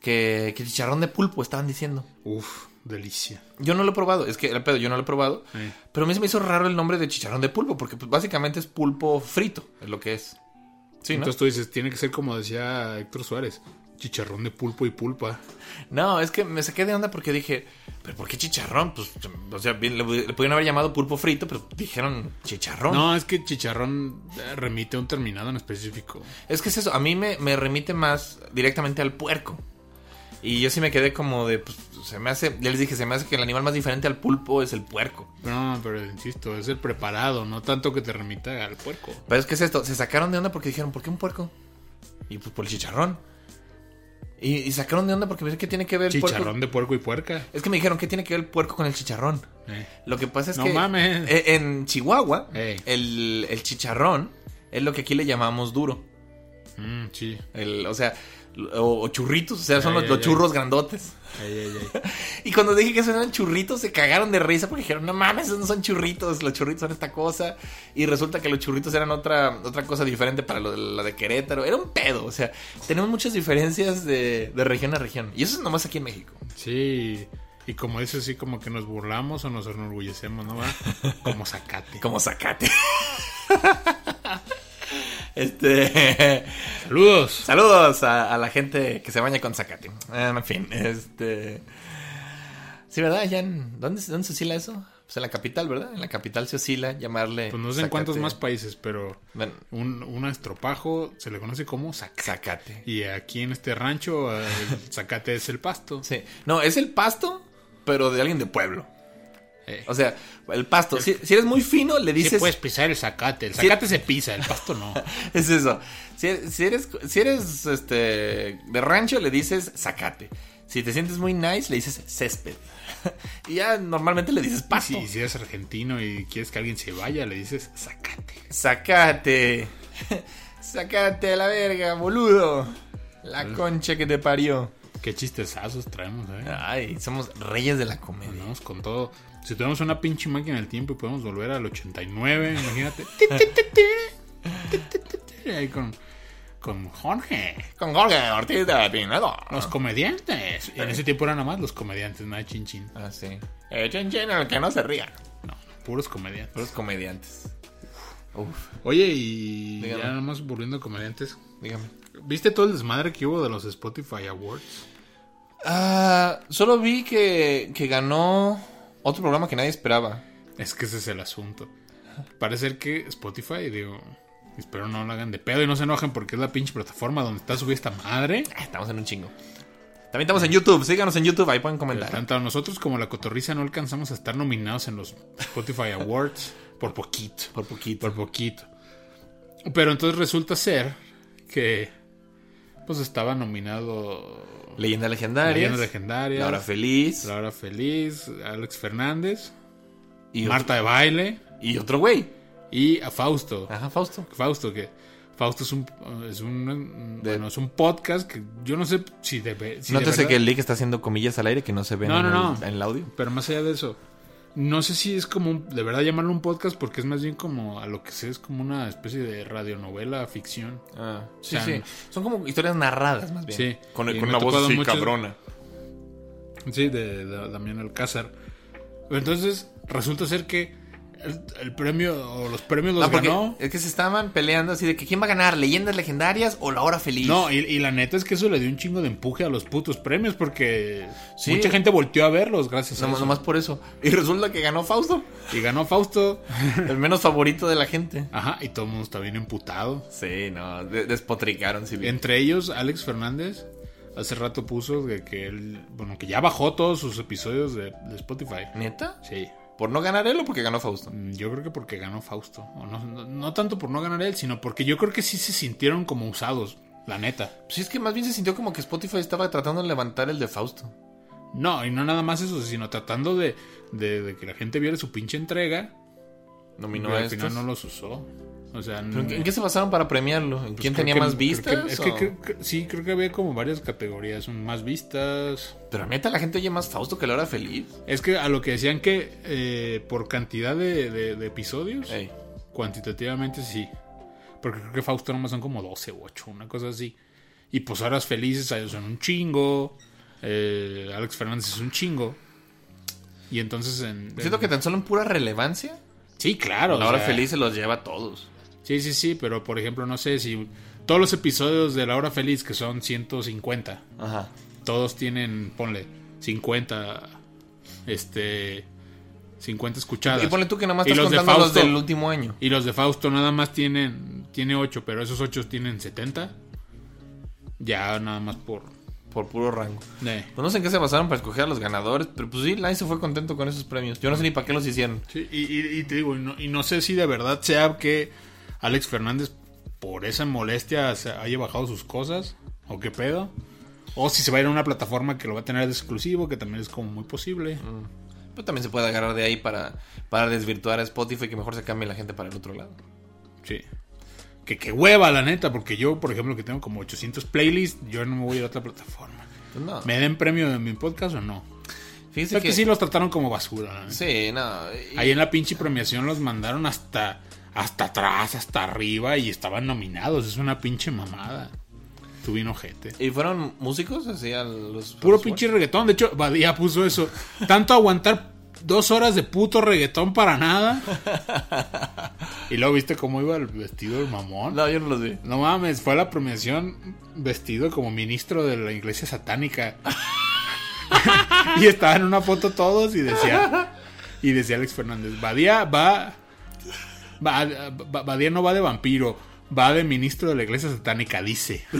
Que, que chicharrón de pulpo estaban diciendo. Uf, delicia. Yo no lo he probado, es que el pedo, yo no lo he probado. Eh. Pero a mí se me hizo raro el nombre de chicharrón de pulpo, porque pues, básicamente es pulpo frito, es lo que es. Sí, ¿no? Entonces tú dices, tiene que ser como decía Héctor Suárez. Chicharrón de pulpo y pulpa. No, es que me saqué de onda porque dije, ¿pero por qué chicharrón? Pues, o sea, bien, le, le pudieron haber llamado pulpo frito, pero dijeron chicharrón. No, es que chicharrón eh, remite a un terminado en específico. Es que es eso, a mí me, me remite más directamente al puerco. Y yo sí me quedé como de, pues, se me hace, ya les dije, se me hace que el animal más diferente al pulpo es el puerco. No, pero insisto, es el preparado, no tanto que te remita al puerco. Pero es que es esto, se sacaron de onda porque dijeron, ¿por qué un puerco? Y pues por el chicharrón. Y, y sacaron de onda porque me dijeron, ¿qué tiene que ver el puerco? Chicharrón de puerco y puerca. Es que me dijeron, ¿qué tiene que ver el puerco con el chicharrón? Eh. Lo que pasa es No que mames. eh, en Chihuahua, Ey. el, el chicharrón es lo que aquí le llamamos duro. Mm, sí. El, o sea, o, o churritos, o sea, son Ay, los, ay, los ay. churros grandotes. Ay, ay, ay. Y cuando dije que esos eran churritos, se cagaron de risa porque dijeron, no mames, esos no son churritos, los churritos son esta cosa. Y resulta que los churritos eran otra, otra cosa diferente para lo de, la de Querétaro. Era un pedo, o sea, tenemos muchas diferencias de, de región a región. Y eso es nomás aquí en México. Sí. Y como dices, sí, como que nos burlamos o nos enorgullecemos, ¿no? va? Como zacate. Como zacate. este. Saludos. Saludos a, a la gente que se baña con zacate. Eh, En fin, este. Sí, ¿verdad? Ya en- ¿dónde, ¿Dónde se oscila eso? Pues en la capital, ¿verdad? En la capital se oscila llamarle. Pues no sé en cuántos más países, pero Bueno, un, un estropajo se le conoce como zacate. zacate. Y aquí en este rancho, el zacate es el pasto. Sí. No, es el pasto, pero de alguien de pueblo. Eh. O sea, el pasto. Si, si eres muy fino, le Sí dices. puedes pisar el zacate. El Sí. zacate se pisa, el pasto no. Es eso. Si, si eres, si eres este, de rancho, le dices zacate. Si te sientes muy nice, le dices césped. y ya normalmente le dices pasto. Si, si eres argentino y quieres que alguien se vaya, le dices zacate. Zacate. Zacate a la verga, boludo. La concha que te parió. Qué chistesazos traemos, eh. Ay, somos reyes de la comedia. Con todo. Si tuviéramos una pinche máquina del tiempo y podemos volver al 89, imagínate. Ahí con, con Jorge. Con Jorge Ortiz de Pinedo. Los comediantes. Y en ese tiempo eran nada más los comediantes, nada de chin chin. Ah, sí. Eh, chen chen, el que no se ría. No, puros comediantes. Los comediantes. Uf, Oye, y Dígame. ya nada más volviendo a comediantes. dígame. ¿Viste todo el desmadre que hubo de los Spotify Awards? Ah, solo vi que, que ganó otro programa que nadie esperaba. Es que ese es el asunto. Parece ser que Spotify, digo, espero no lo hagan de pedo y no se enojen porque es la pinche plataforma donde está subida esta madre. Ah, Estamos en un chingo. También estamos en YouTube. Síganos en YouTube. Ahí pueden comentar. Tanto nosotros como la cotorriza no alcanzamos a estar nominados en los Spotify Awards por poquito. Por poquito. Por poquito. Pero entonces resulta ser que pues estaba nominado Leyendas legendarias. Leyendas Legendarias, Laura Feliz. Laura Feliz, Alex Fernández, y otro- Marta de Baile Y otro güey. y a Fausto. Ajá, Fausto. Fausto, que Fausto es un, es un, De- bueno, es un podcast que yo no sé si debe... Si de verdad- que el link está haciendo comillas al aire que no se ven No, en, no, el, no. en el audio. Pero más allá de eso, no sé si es como, un- de verdad llamarlo un podcast porque es más bien como, a lo que sé, es como una especie de radionovela, ficción. Ah, sí, O sea, sí. Son como historias narradas, más bien. Sí. Con, una voz así muchos- cabrona. Sí, de, de Damián Alcázar. Entonces, resulta ser que el, el premio o los premios los No, ganó. es que se estaban peleando así de que quién va a ganar, Leyendas Legendarias o La Hora Feliz. No, y, y la neta es que eso le dio un chingo de empuje a los putos premios porque Sí. mucha gente volteó a verlos gracias a eso. nomás por eso. Y resulta que ganó Fausto, Y ganó Fausto. el menos favorito de la gente. Ajá, y todo el mundo está bien emputado. Sí, no, de- despotricaron, sí. bien. Entre ellos, Alex Fernández hace rato puso de que él, bueno, que ya bajó todos sus episodios de, de Spotify. ¿Neta? Sí, ¿Por no ganar él o porque ganó Fausto? Mm, yo creo que porque ganó Fausto. O no, no, no tanto por no ganar él, sino porque yo creo que sí se sintieron como usados, la neta. Sí, es que más bien se sintió como que Spotify estaba tratando de levantar el de Fausto. No, y no nada más eso, sino tratando de, de- de que la gente viera su pinche entrega. Nominó a al final no los usó. O sea, ¿Pero en, no- qué- en qué se basaron para premiarlo? ¿En pues quién creo tenía que- más creo vistas? que- es que creo que- sí, creo que había como varias categorías. Más vistas. Pero neta, la gente oye más Fausto que La Hora Feliz. Es que a lo que decían que eh, por cantidad de, de- de episodios, Ey. cuantitativamente sí. Porque creo que Fausto nomás son como 12 o 8, una cosa así. Y pues Horas Felices ellos son un chingo. eh, Alex Fernández es un chingo. Y entonces en... Siento en- que tan solo en pura relevancia, Sí, claro. La Hora sea, Feliz se los lleva a todos. Sí, sí, sí, pero por ejemplo, no sé si todos los episodios de La Hora Feliz, que son 150, Ajá. todos tienen, ponle, 50, este, 50 escuchadas. Y ponle tú que nomás Y estás los de contando los Fausto- del último año. Y los de Fausto nada más tienen, tiene 8, pero esos 8 tienen 70. Ya nada más por... Por puro rango. eh. Pues no sé en qué se basaron para escoger a los ganadores, pero pues sí, nadie se fue contento con esos premios. Yo no sé ni para qué los hicieron. Sí, y, y- y te digo, y no, y no sé si de verdad sea que Alex Fernández por esa molestia se haya bajado sus cosas, o qué pedo. O si se va a ir a una plataforma que lo va a tener de exclusivo, que también es como muy posible. Pero también se puede agarrar de ahí para, para desvirtuar a Spotify que mejor se cambie la gente para el otro lado. Sí. Que qué hueva, la neta, porque yo, por ejemplo, que tengo como 800 playlists, yo no me voy a ir a otra plataforma. Pues no. ¿Me den premio de mi podcast o no? Sea que que, sí los trataron como basura. Sí, no. y- Ahí en la pinche premiación los mandaron hasta, hasta atrás, hasta arriba y estaban nominados. Es una pinche mamada. Tuvieron ojete. ¿Y fueron músicos así a los... Puro los- pinche reggaetón. De hecho, Badía puso eso. Tanto aguantar dos horas de puto reggaetón para nada. Y luego viste cómo iba el vestido del mamón. No, yo no los vi. No mames, fue a la premiación vestido como ministro de la iglesia satánica. y estaban en una foto todos y decía y decía Alex Fernández, Badía va, va, va- Badía no va de vampiro, va de ministro de la iglesia satánica, dice.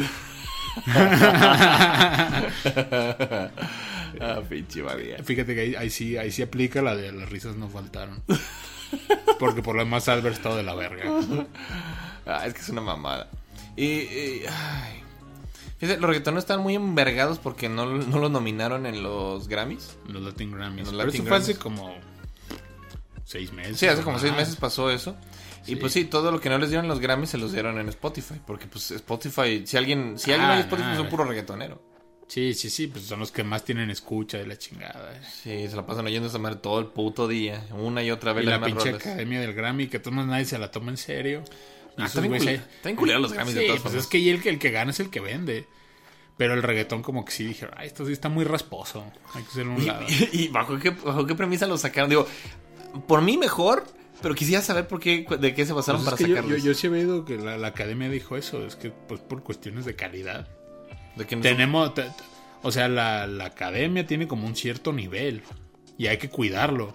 Ah, pinche badía. Fíjate que ahí, ahí sí, ahí sí aplica la de las risas no faltaron. Porque por lo demás haber estado de la verga. Ah, es que es una mamada. Y... y- ay. Fíjate, los reggaetoneros están muy envergados porque no, no los nominaron en los Grammys. Los Latin Grammys. Los Pero Latin eso fue hace Grammys. como seis meses. Sí, hace como más. seis meses pasó eso. Y pues sí, todo lo que no les dieron los Grammys se los dieron en Spotify. Porque pues Spotify, si alguien, si alguien Ah, oye Spotify, no, es un puro reggaetonero. Sí, sí, sí, pues son los que más tienen escucha de la chingada. eh. Sí, se la pasan oyendo esa madre todo el puto día. Una y otra vez Y la pinche academia del Grammy, que todo nadie se la toma en serio. Y Ah, esos está bien güeyes cul- ahí- está bien culero los Grammys de Sí, todas pues formas. es que ahí el, que- el que gana es el que vende. Pero el reggaetón como que sí dije, ay, esto sí está muy rasposo. Hay que a un lado. ¿Y, y bajo, qué, bajo qué premisa lo sacaron? Digo, por mí mejor Pero quisiera saber por qué, de qué se basaron Pues para yo, sacarlos. yo, yo sí he oído que la, la academia dijo eso, es que pues por cuestiones de calidad. De que no- Tenemos, te- te- o sea, la, la academia tiene como un cierto nivel y hay que cuidarlo.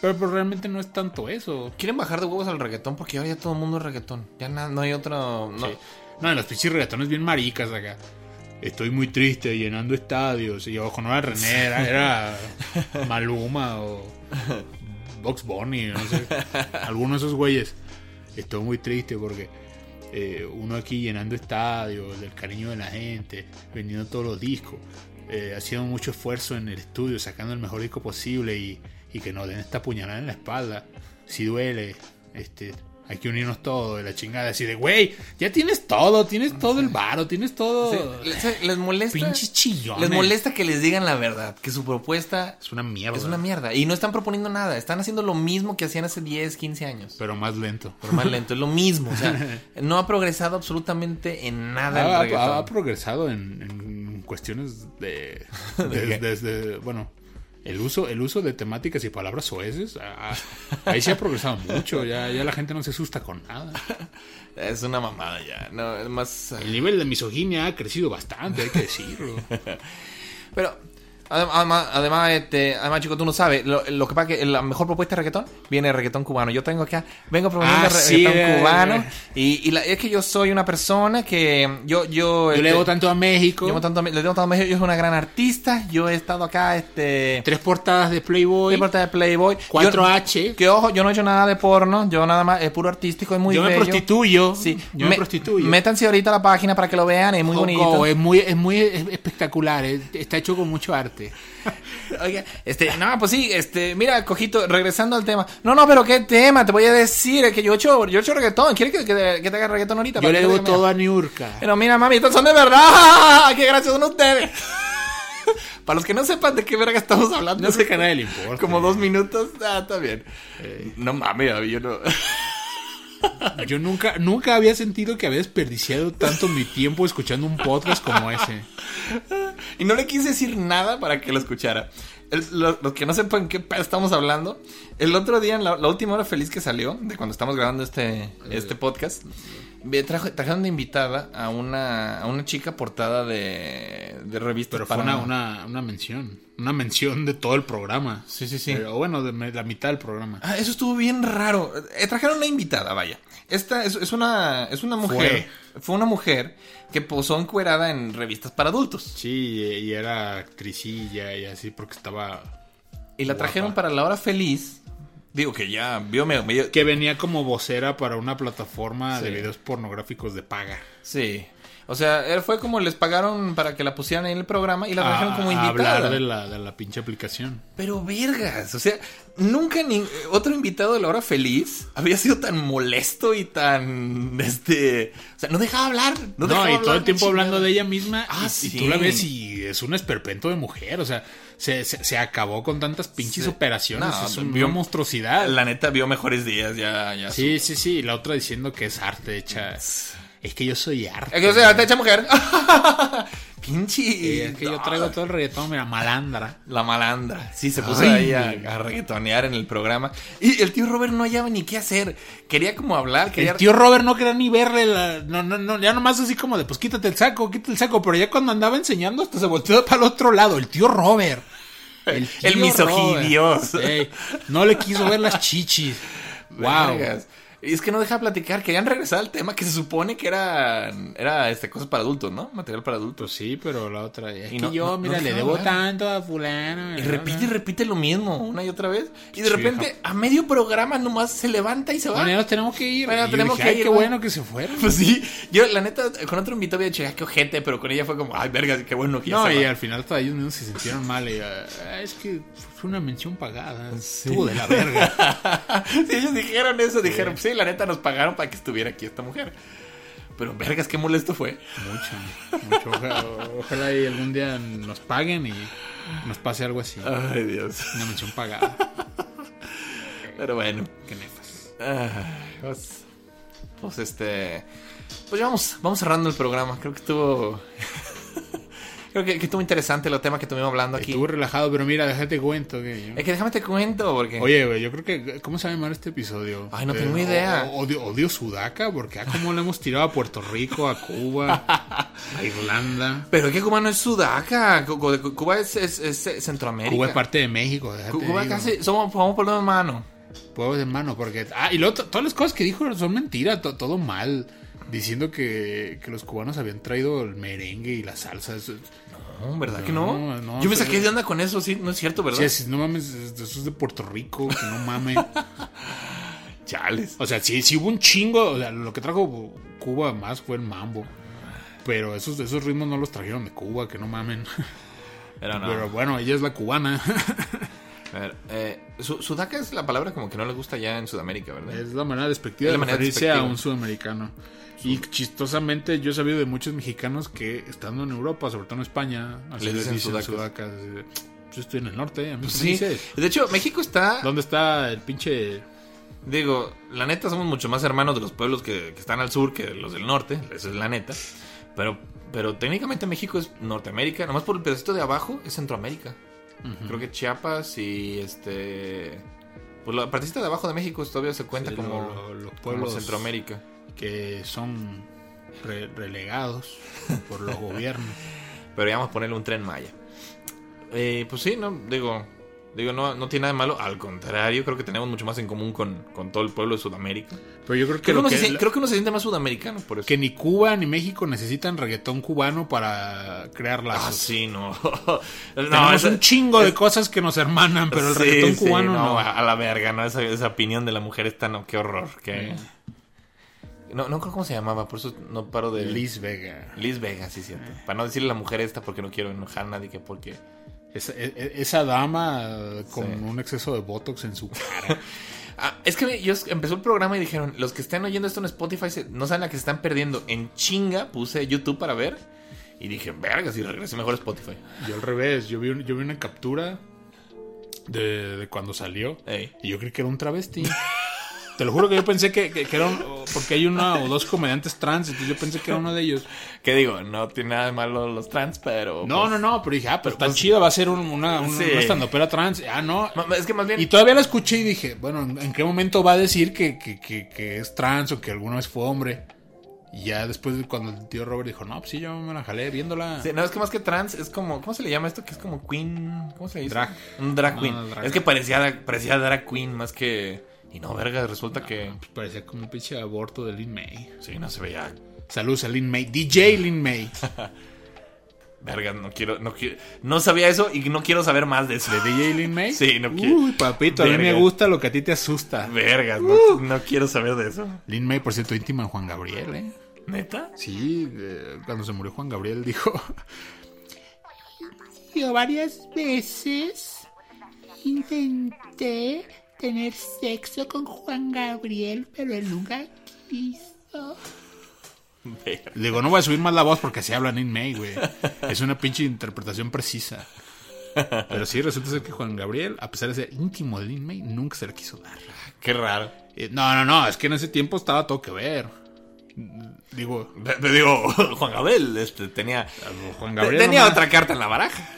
Pero, pues, realmente no es tanto eso. Quieren bajar de huevos al reggaetón porque ahora ya todo el mundo es reggaetón. Ya na- no hay otro. No. Sí. No, los pinches reggaetones bien maricas acá. Estoy muy triste llenando estadios. Y ojo, no era René, era, era Maluma o Box Bunny, no sé. Alguno de esos güeyes. Estoy muy triste porque eh, uno aquí llenando estadios, del cariño de la gente, vendiendo todos los discos, eh, haciendo mucho esfuerzo en el estudio, sacando el mejor disco posible y, y que nos den esta puñalada en la espalda. Si duele, este, hay que unirnos todos de la chingada. Así de, güey, ya tienes todo, tienes todo el varo, tienes todo. Sí, les, les molesta. Pinches chillones. Les molesta que les digan la verdad. Que su propuesta Es una mierda. es una mierda. Y no están proponiendo nada. Están haciendo lo mismo que hacían hace 10, 15 años. Pero más lento. Pero más lento. Es lo mismo. O sea, no ha progresado absolutamente en nada el Ha, ha- ha progresado en, en cuestiones de, de- qué? desde bueno el uso el uso de temáticas y palabras soeces ah, ahí sí ha progresado mucho ya ya la gente no se asusta con nada Es una mamada ya. No, es más. el nivel de misoginia ha crecido bastante hay que decirlo Pero, además, además, este, además, chico, tú no sabes. Lo, lo que pasa es que la mejor propuesta de reggaetón viene de reggaetón cubano. Yo tengo acá, vengo proponiendo Ah, reggaetón cubano. Y, y la- es que yo soy una persona que. Yo, yo. yo este, le debo tanto a México yo tanto le debo tanto a México, Yo soy una gran artista. Yo he estado acá, este. tres portadas de Playboy de parte de Playboy. Yo- 4H que ojo, yo no he hecho nada de porno. Yo nada más, es puro artístico, es muy yo me prostituyo Sí, yo me, prostituyo Métanse ahorita a la página para que lo vean, es muy bonito. es muy es muy espectacular es- está hecho con mucho arte Oiga, este, no, pues sí, este, mira, cojito, regresando al tema. No, no, pero qué tema, te voy a decir, es que yo he hecho, yo he hecho reggaetón. ¿Quieres que, que- que te haga reggaetón ahorita? yo le debo todo mira. a Niurka Pero mira, mami, estos son de verdad. Qué gracias son ustedes. Para los que no sepan de qué verga estamos hablando, no sé que a nadie le importa como dos minutos, ah, está bien. No mames, yo no. Yo nunca, nunca había sentido que había desperdiciado tanto mi tiempo escuchando un podcast como ese. Y no le quise decir nada para que lo escuchara. El- lo- los que no sepan qué estamos hablando, el otro día, en la, la última hora feliz que salió, de cuando estamos grabando este, este podcast, trajo- trajeron de invitada a una, a una chica portada de, de revista Pero fue una, una, una mención. Una mención de todo el programa. Sí, sí, sí. Pero bueno, de me- la mitad del programa. Ah, eso estuvo bien raro. Eh, trajeron una invitada, vaya. Esta es, es una, es una mujer. Fue. una mujer que posó encuerada en revistas para adultos. Sí, y era actricilla y así porque estaba... Y la trajeron para la hora feliz. Digo que ya vio medio, medio- Que venía como vocera para una plataforma de videos pornográficos de paga. Sí. O sea, él fue como les pagaron para que la pusieran en el programa y la trajeron como a invitada. hablar de la, de la pinche aplicación. Pero vergas, o sea, nunca ni otro invitado de la hora feliz había sido tan molesto y tan este, o sea, no dejaba hablar, no, No, dejaba y hablar todo el tiempo chingada. hablando de ella misma. Ah, y, y sí. tú la ves y es un esperpento de mujer. O sea, se, se, se acabó con tantas pinches Sí. operaciones. No, es un- vio- una monstruosidad. La neta vio mejores días ya ya. Sí, sí, sí. Y la otra diciendo que es arte hecha. Es que yo soy arte. Es que o sea, te echa mujer. Pinche. Y es que yo traigo todo el reggaetón, mira, malandra. La malandra. Sí, se puso Ay. ahí a, a reggaetonear en el programa. Y el tío Robert no hallaba ni qué hacer. Quería como hablar, quería... El tío Robert no quería ni verle la... No, no, no, ya nomás así como de, pues quítate el saco, quítate el saco. Pero ya cuando andaba enseñando hasta se volteó para el otro lado. El tío Robert. El, tío El misoginios. Robert. Ey, no le quiso ver las chichis. Wow. Vergas. Y es que no deja platicar. Querían regresar al tema que se supone que era, era este, cosas para adultos, ¿no? Material para adultos. Pues sí, pero la otra... Es Y que no- yo, no- mira, no le debo hablar. tanto a fulano. Y repite y repite lo mismo una y otra vez. Y de Sí, repente, hija. a medio programa nomás se levanta y se va. Bueno, tenemos que ir. Bueno, tenemos dije, que "Ay, ir, qué va". bueno que se fueron. Pues sí, yo la neta con otro invitado había dicho, "Ah, qué ojete, pero con ella fue como, ay, verga, qué bueno que No, y va". al final hasta ellos mismos se sintieron mal. Y, ah, es que fue una mención pagada. Estuvo de la verga. si ellos dijeron eso, dijeron, sí, la neta nos pagaron para que estuviera aquí esta mujer. Pero vergas, qué molesto fue. Mucho, mucho. Ojalá, ojalá y algún día nos paguen y nos pase algo así. Ay, Dios. Una mención pagada. Pero bueno. Qué nefas. Pues, pues este. Pues ya vamos, vamos cerrando el programa. Creo que estuvo. Creo que, que estuvo interesante el tema que estuvimos hablando aquí. Estuvo relajado, pero mira, déjate cuento que... Es que déjame te cuento, porque... Oye, güey, yo creo que... ¿Cómo se va a llamar este episodio? Ay, no tengo idea. Odio, odio Sudaca, porque ah, como le hemos tirado a Puerto Rico, a Cuba, a Irlanda. Pero es que Cuba no es Sudaca. Cu- Cu- Cuba es, es- es Centroamérica. Cuba es parte de México, Cuba digo. casi... Somos, somos por lo hermano. Pueblos de mano, porque... Ah, y luego to- todas las cosas que dijo son mentiras, to- todo mal. Diciendo que, que los cubanos habían traído el merengue y la salsa. Eso, No, ¿verdad que no? Yo me saqué de onda con eso, sí, no es cierto, ¿verdad? Sí, no mames, eso es de Puerto Rico, que no mames. Chales. O sea, sí, sí hubo un chingo. O sea, lo que trajo Cuba más fue el mambo. Pero esos, esos ritmos no los trajeron de Cuba, que no mamen. Pero no. Pero bueno, ella es la cubana. A ver, eh, su- Sudaca es la palabra como que no le gusta ya en Sudamérica, ¿verdad? es la manera despectiva Es de la manera referirse despectiva. a un sudamericano. Y chistosamente yo he sabido de muchos mexicanos que estando en Europa, sobre todo en España, así Les dicen dicen sudacas. Yo estoy en el norte, a mí Pues ¿qué me sí. dices? De hecho, México está... ¿Dónde está el pinche Digo, la neta somos mucho más hermanos de los pueblos que, que están al sur que los del norte, esa es la neta. Pero, pero técnicamente México es Norteamérica, nomás por el pedacito de abajo es Centroamérica. Creo que Chiapas y este... Pues la partecita de abajo de México todavía se cuenta Sí, como, lo- lo- los como Centroamérica. Que son re- relegados por los gobiernos? Pero vamos a ponerle un tren Maya. Eh, pues sí, no, digo, digo no, no tiene nada de malo. Al contrario, creo que tenemos mucho más en común con, con todo el pueblo de Sudamérica. Pero yo creo que, Creo que, uno que- se, creo que uno se siente más sudamericano por eso. que ni Cuba ni México necesitan reggaetón cubano para crear lazos. Ah, sí, no. Tenemos esa- un chingo de cosas que nos hermanan, pero el Sí, reggaetón sí, cubano no. A, la verga, ¿no? Esa, esa opinión de la mujer está, no, qué horror. Qué... No, no creo cómo se llamaba, por eso no paro de... Liz Vega. Liz Vega, sí, cierto. Para no decirle a la mujer esta porque no quiero enojar a nadie, que porque... Esa, e- e- esa dama eh, con Sí. un exceso de botox en su cara. Ah, es que yo empezó el programa y dijeron, los que estén oyendo esto en Spotify se- no saben la que se están perdiendo. En chinga puse YouTube para ver y dije, verga, si regresé mejor a Spotify. yo al revés, yo vi, un- yo vi una captura de, de cuando salió Ey. y yo creí que era un travesti. Te lo juro que yo pensé que, que- que era un... Porque hay una o dos comediantes trans, entonces yo pensé que era uno de ellos. ¿Qué digo? No tiene nada de malo los trans, pero... No, pues, no, no, pero dije, ah, pues está pues- chida, va a ser un- una, una, Sí. una trans. Ah, no. Es que más bien... Y todavía la escuché y dije, bueno, ¿en, qué momento va a decir que, que, que, que es trans o que alguna vez fue hombre? Y ya después, cuando el tío Robert dijo, no, pues sí, yo me la jalé viéndola. Sí, no, es que más que trans es como... ¿Cómo se le llama esto? Que es como queen... ¿Cómo se le dice? Drag. Un drag No, queen. no, drag. Es que parecía, parecía drag queen más que... Y no, verga, resulta que... Pues parecía como un pinche aborto de Lin May. Sí, no se veía... Saludos a Lin May. DJ Lin May. Verga, no quiero... No, quiero, no sabía eso y no quiero saber más de eso. ¿De DJ Lin May? Sí, no quiero- Uy, papito, a mí me gusta lo que a ti te asusta. Vergas, no, no quiero saber de eso. Lin May, por cierto, íntima de Juan Gabriel, ¿eh? ¿Neta? Sí, eh, cuando se murió Juan Gabriel dijo... Yo varias veces intenté tener sexo con Juan Gabriel, pero él nunca quiso. Digo, no voy a subir más la voz porque así hablan en May, güey. Es una pinche interpretación precisa. Pero sí, resulta ser que Juan Gabriel, a pesar de ser íntimo de Lin May, nunca se la quiso dar. Qué raro. Eh, No, no, no, es que en ese tiempo estaba todo que ver. Digo, Te, digo, Juan Gabriel este, tenía... Juan Gabriel. tenía nomás- otra carta en la baraja.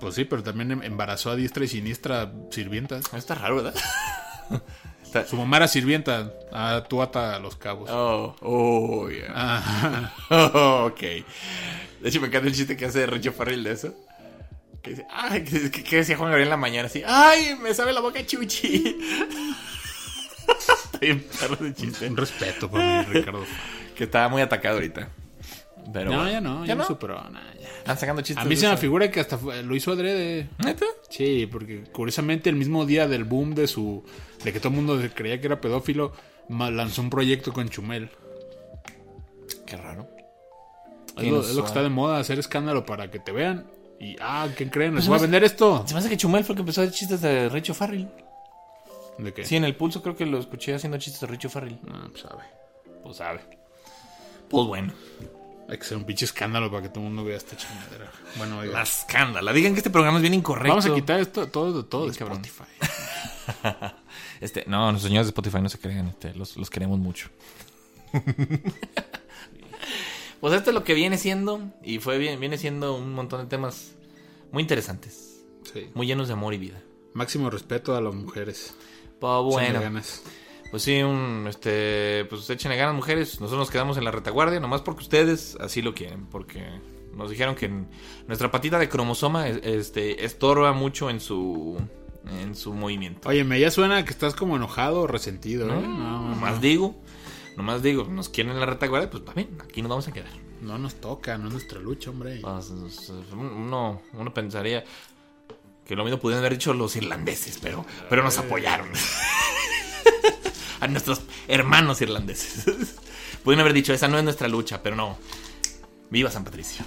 Pues sí, pero también em- embarazó a diestra y siniestra sirvientas. Está raro, ¿verdad? Está- Su mamá era sirvienta. Ah, tú ata los cabos. Oh, oh, yeah. Ah, Oh, ok. De hecho, me encanta el chiste que hace Richo Farrell de eso. Que dice, ay, que, que- que decía Juan Gabriel en la mañana así, ay, me sabe la boca chuchi. Bien perro de chiste. un respeto por mí, Ricardo. Que estaba muy atacado ahorita. Pero No, ya no, ya, no superó. Están sacando chistes. A mí se me figura que hasta lo hizo adrede. ¿Neta? Sí, porque curiosamente el mismo día del boom de su de que todo el mundo creía que era pedófilo, lanzó un proyecto con Chumel. Qué raro. Es lo, es lo que está de moda, hacer escándalo para que te vean. Y, ah, ¿qué creen? ¿Les Pues voy a vender esto? Se me hace que Chumel fue el que empezó a hacer chistes de Richo Farrell. ¿De qué? Sí, en el pulso creo que lo escuché haciendo chistes de Richo Farrell. No, pues sabe. Pues sabe. Pues bueno. Hay que hacer un pinche escándalo para que todo el mundo vea esta chingadera. Bueno, oiga. La escándala. Digan que este programa es bien incorrecto. Vamos a quitar esto todo, todo de. Spotify. Este, no, los señores de Spotify no se crean, este, los, los queremos mucho. Pues esto es lo que viene siendo. Y fue bien, viene siendo un montón de temas muy interesantes. Sí. Muy llenos de amor y vida. Máximo respeto a las mujeres. Pues bueno. Pues sí, un, este, pues échenle ganas mujeres. Nosotros nos quedamos en la retaguardia, nomás porque ustedes así lo quieren, porque nos dijeron que nuestra patita de cromosoma es- este, estorba mucho en su, en su movimiento. Oye, me ya suena que estás como enojado o resentido, ¿eh? No, No, no, nomás no. digo, nomás digo, nos quieren en la retaguardia, pues también, aquí nos vamos a quedar. No nos toca, no es nuestra lucha, hombre. Pues, uno, uno pensaría que lo mismo pudieron haber dicho los irlandeses, pero, pero nos apoyaron. A nuestros hermanos irlandeses. Pudieron haber dicho, esa no es nuestra lucha, pero no. Viva San Patricio.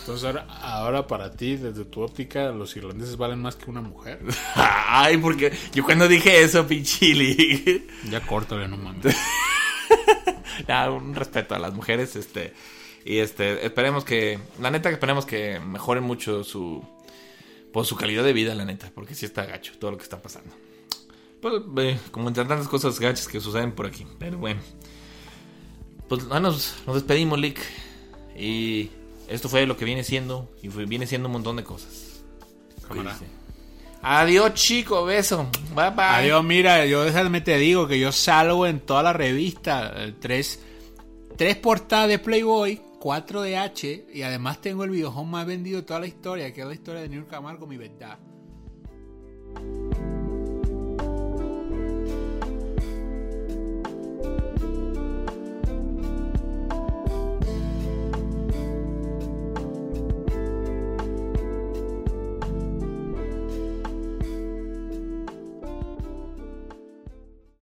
Entonces ahora, ahora para ti, desde tu óptica, los irlandeses valen más que una mujer. Ay, porque yo cuando dije eso, pinchili. Ya córtale, no mames. Nah, un respeto a las mujeres, este. Y este, esperemos que. La neta, esperemos que mejoren mucho su. Pues su calidad de vida, la neta. Porque sí está gacho todo lo que está pasando. Pues, eh, como entre tantas cosas gachas que suceden por aquí. Pero bueno. Pues ah, nos, nos despedimos, Lick. Y esto fue lo que viene siendo. Y fue- viene siendo un montón de cosas. Adiós, chico. Beso. Bye bye. Adiós, mira, yo déjame te digo que yo salgo en toda la revista. eh, Tres, tres portadas de Playboy, cuatro de H, y además tengo el videojuego más vendido de toda la historia, que es la historia de New Camargo, mi verdad.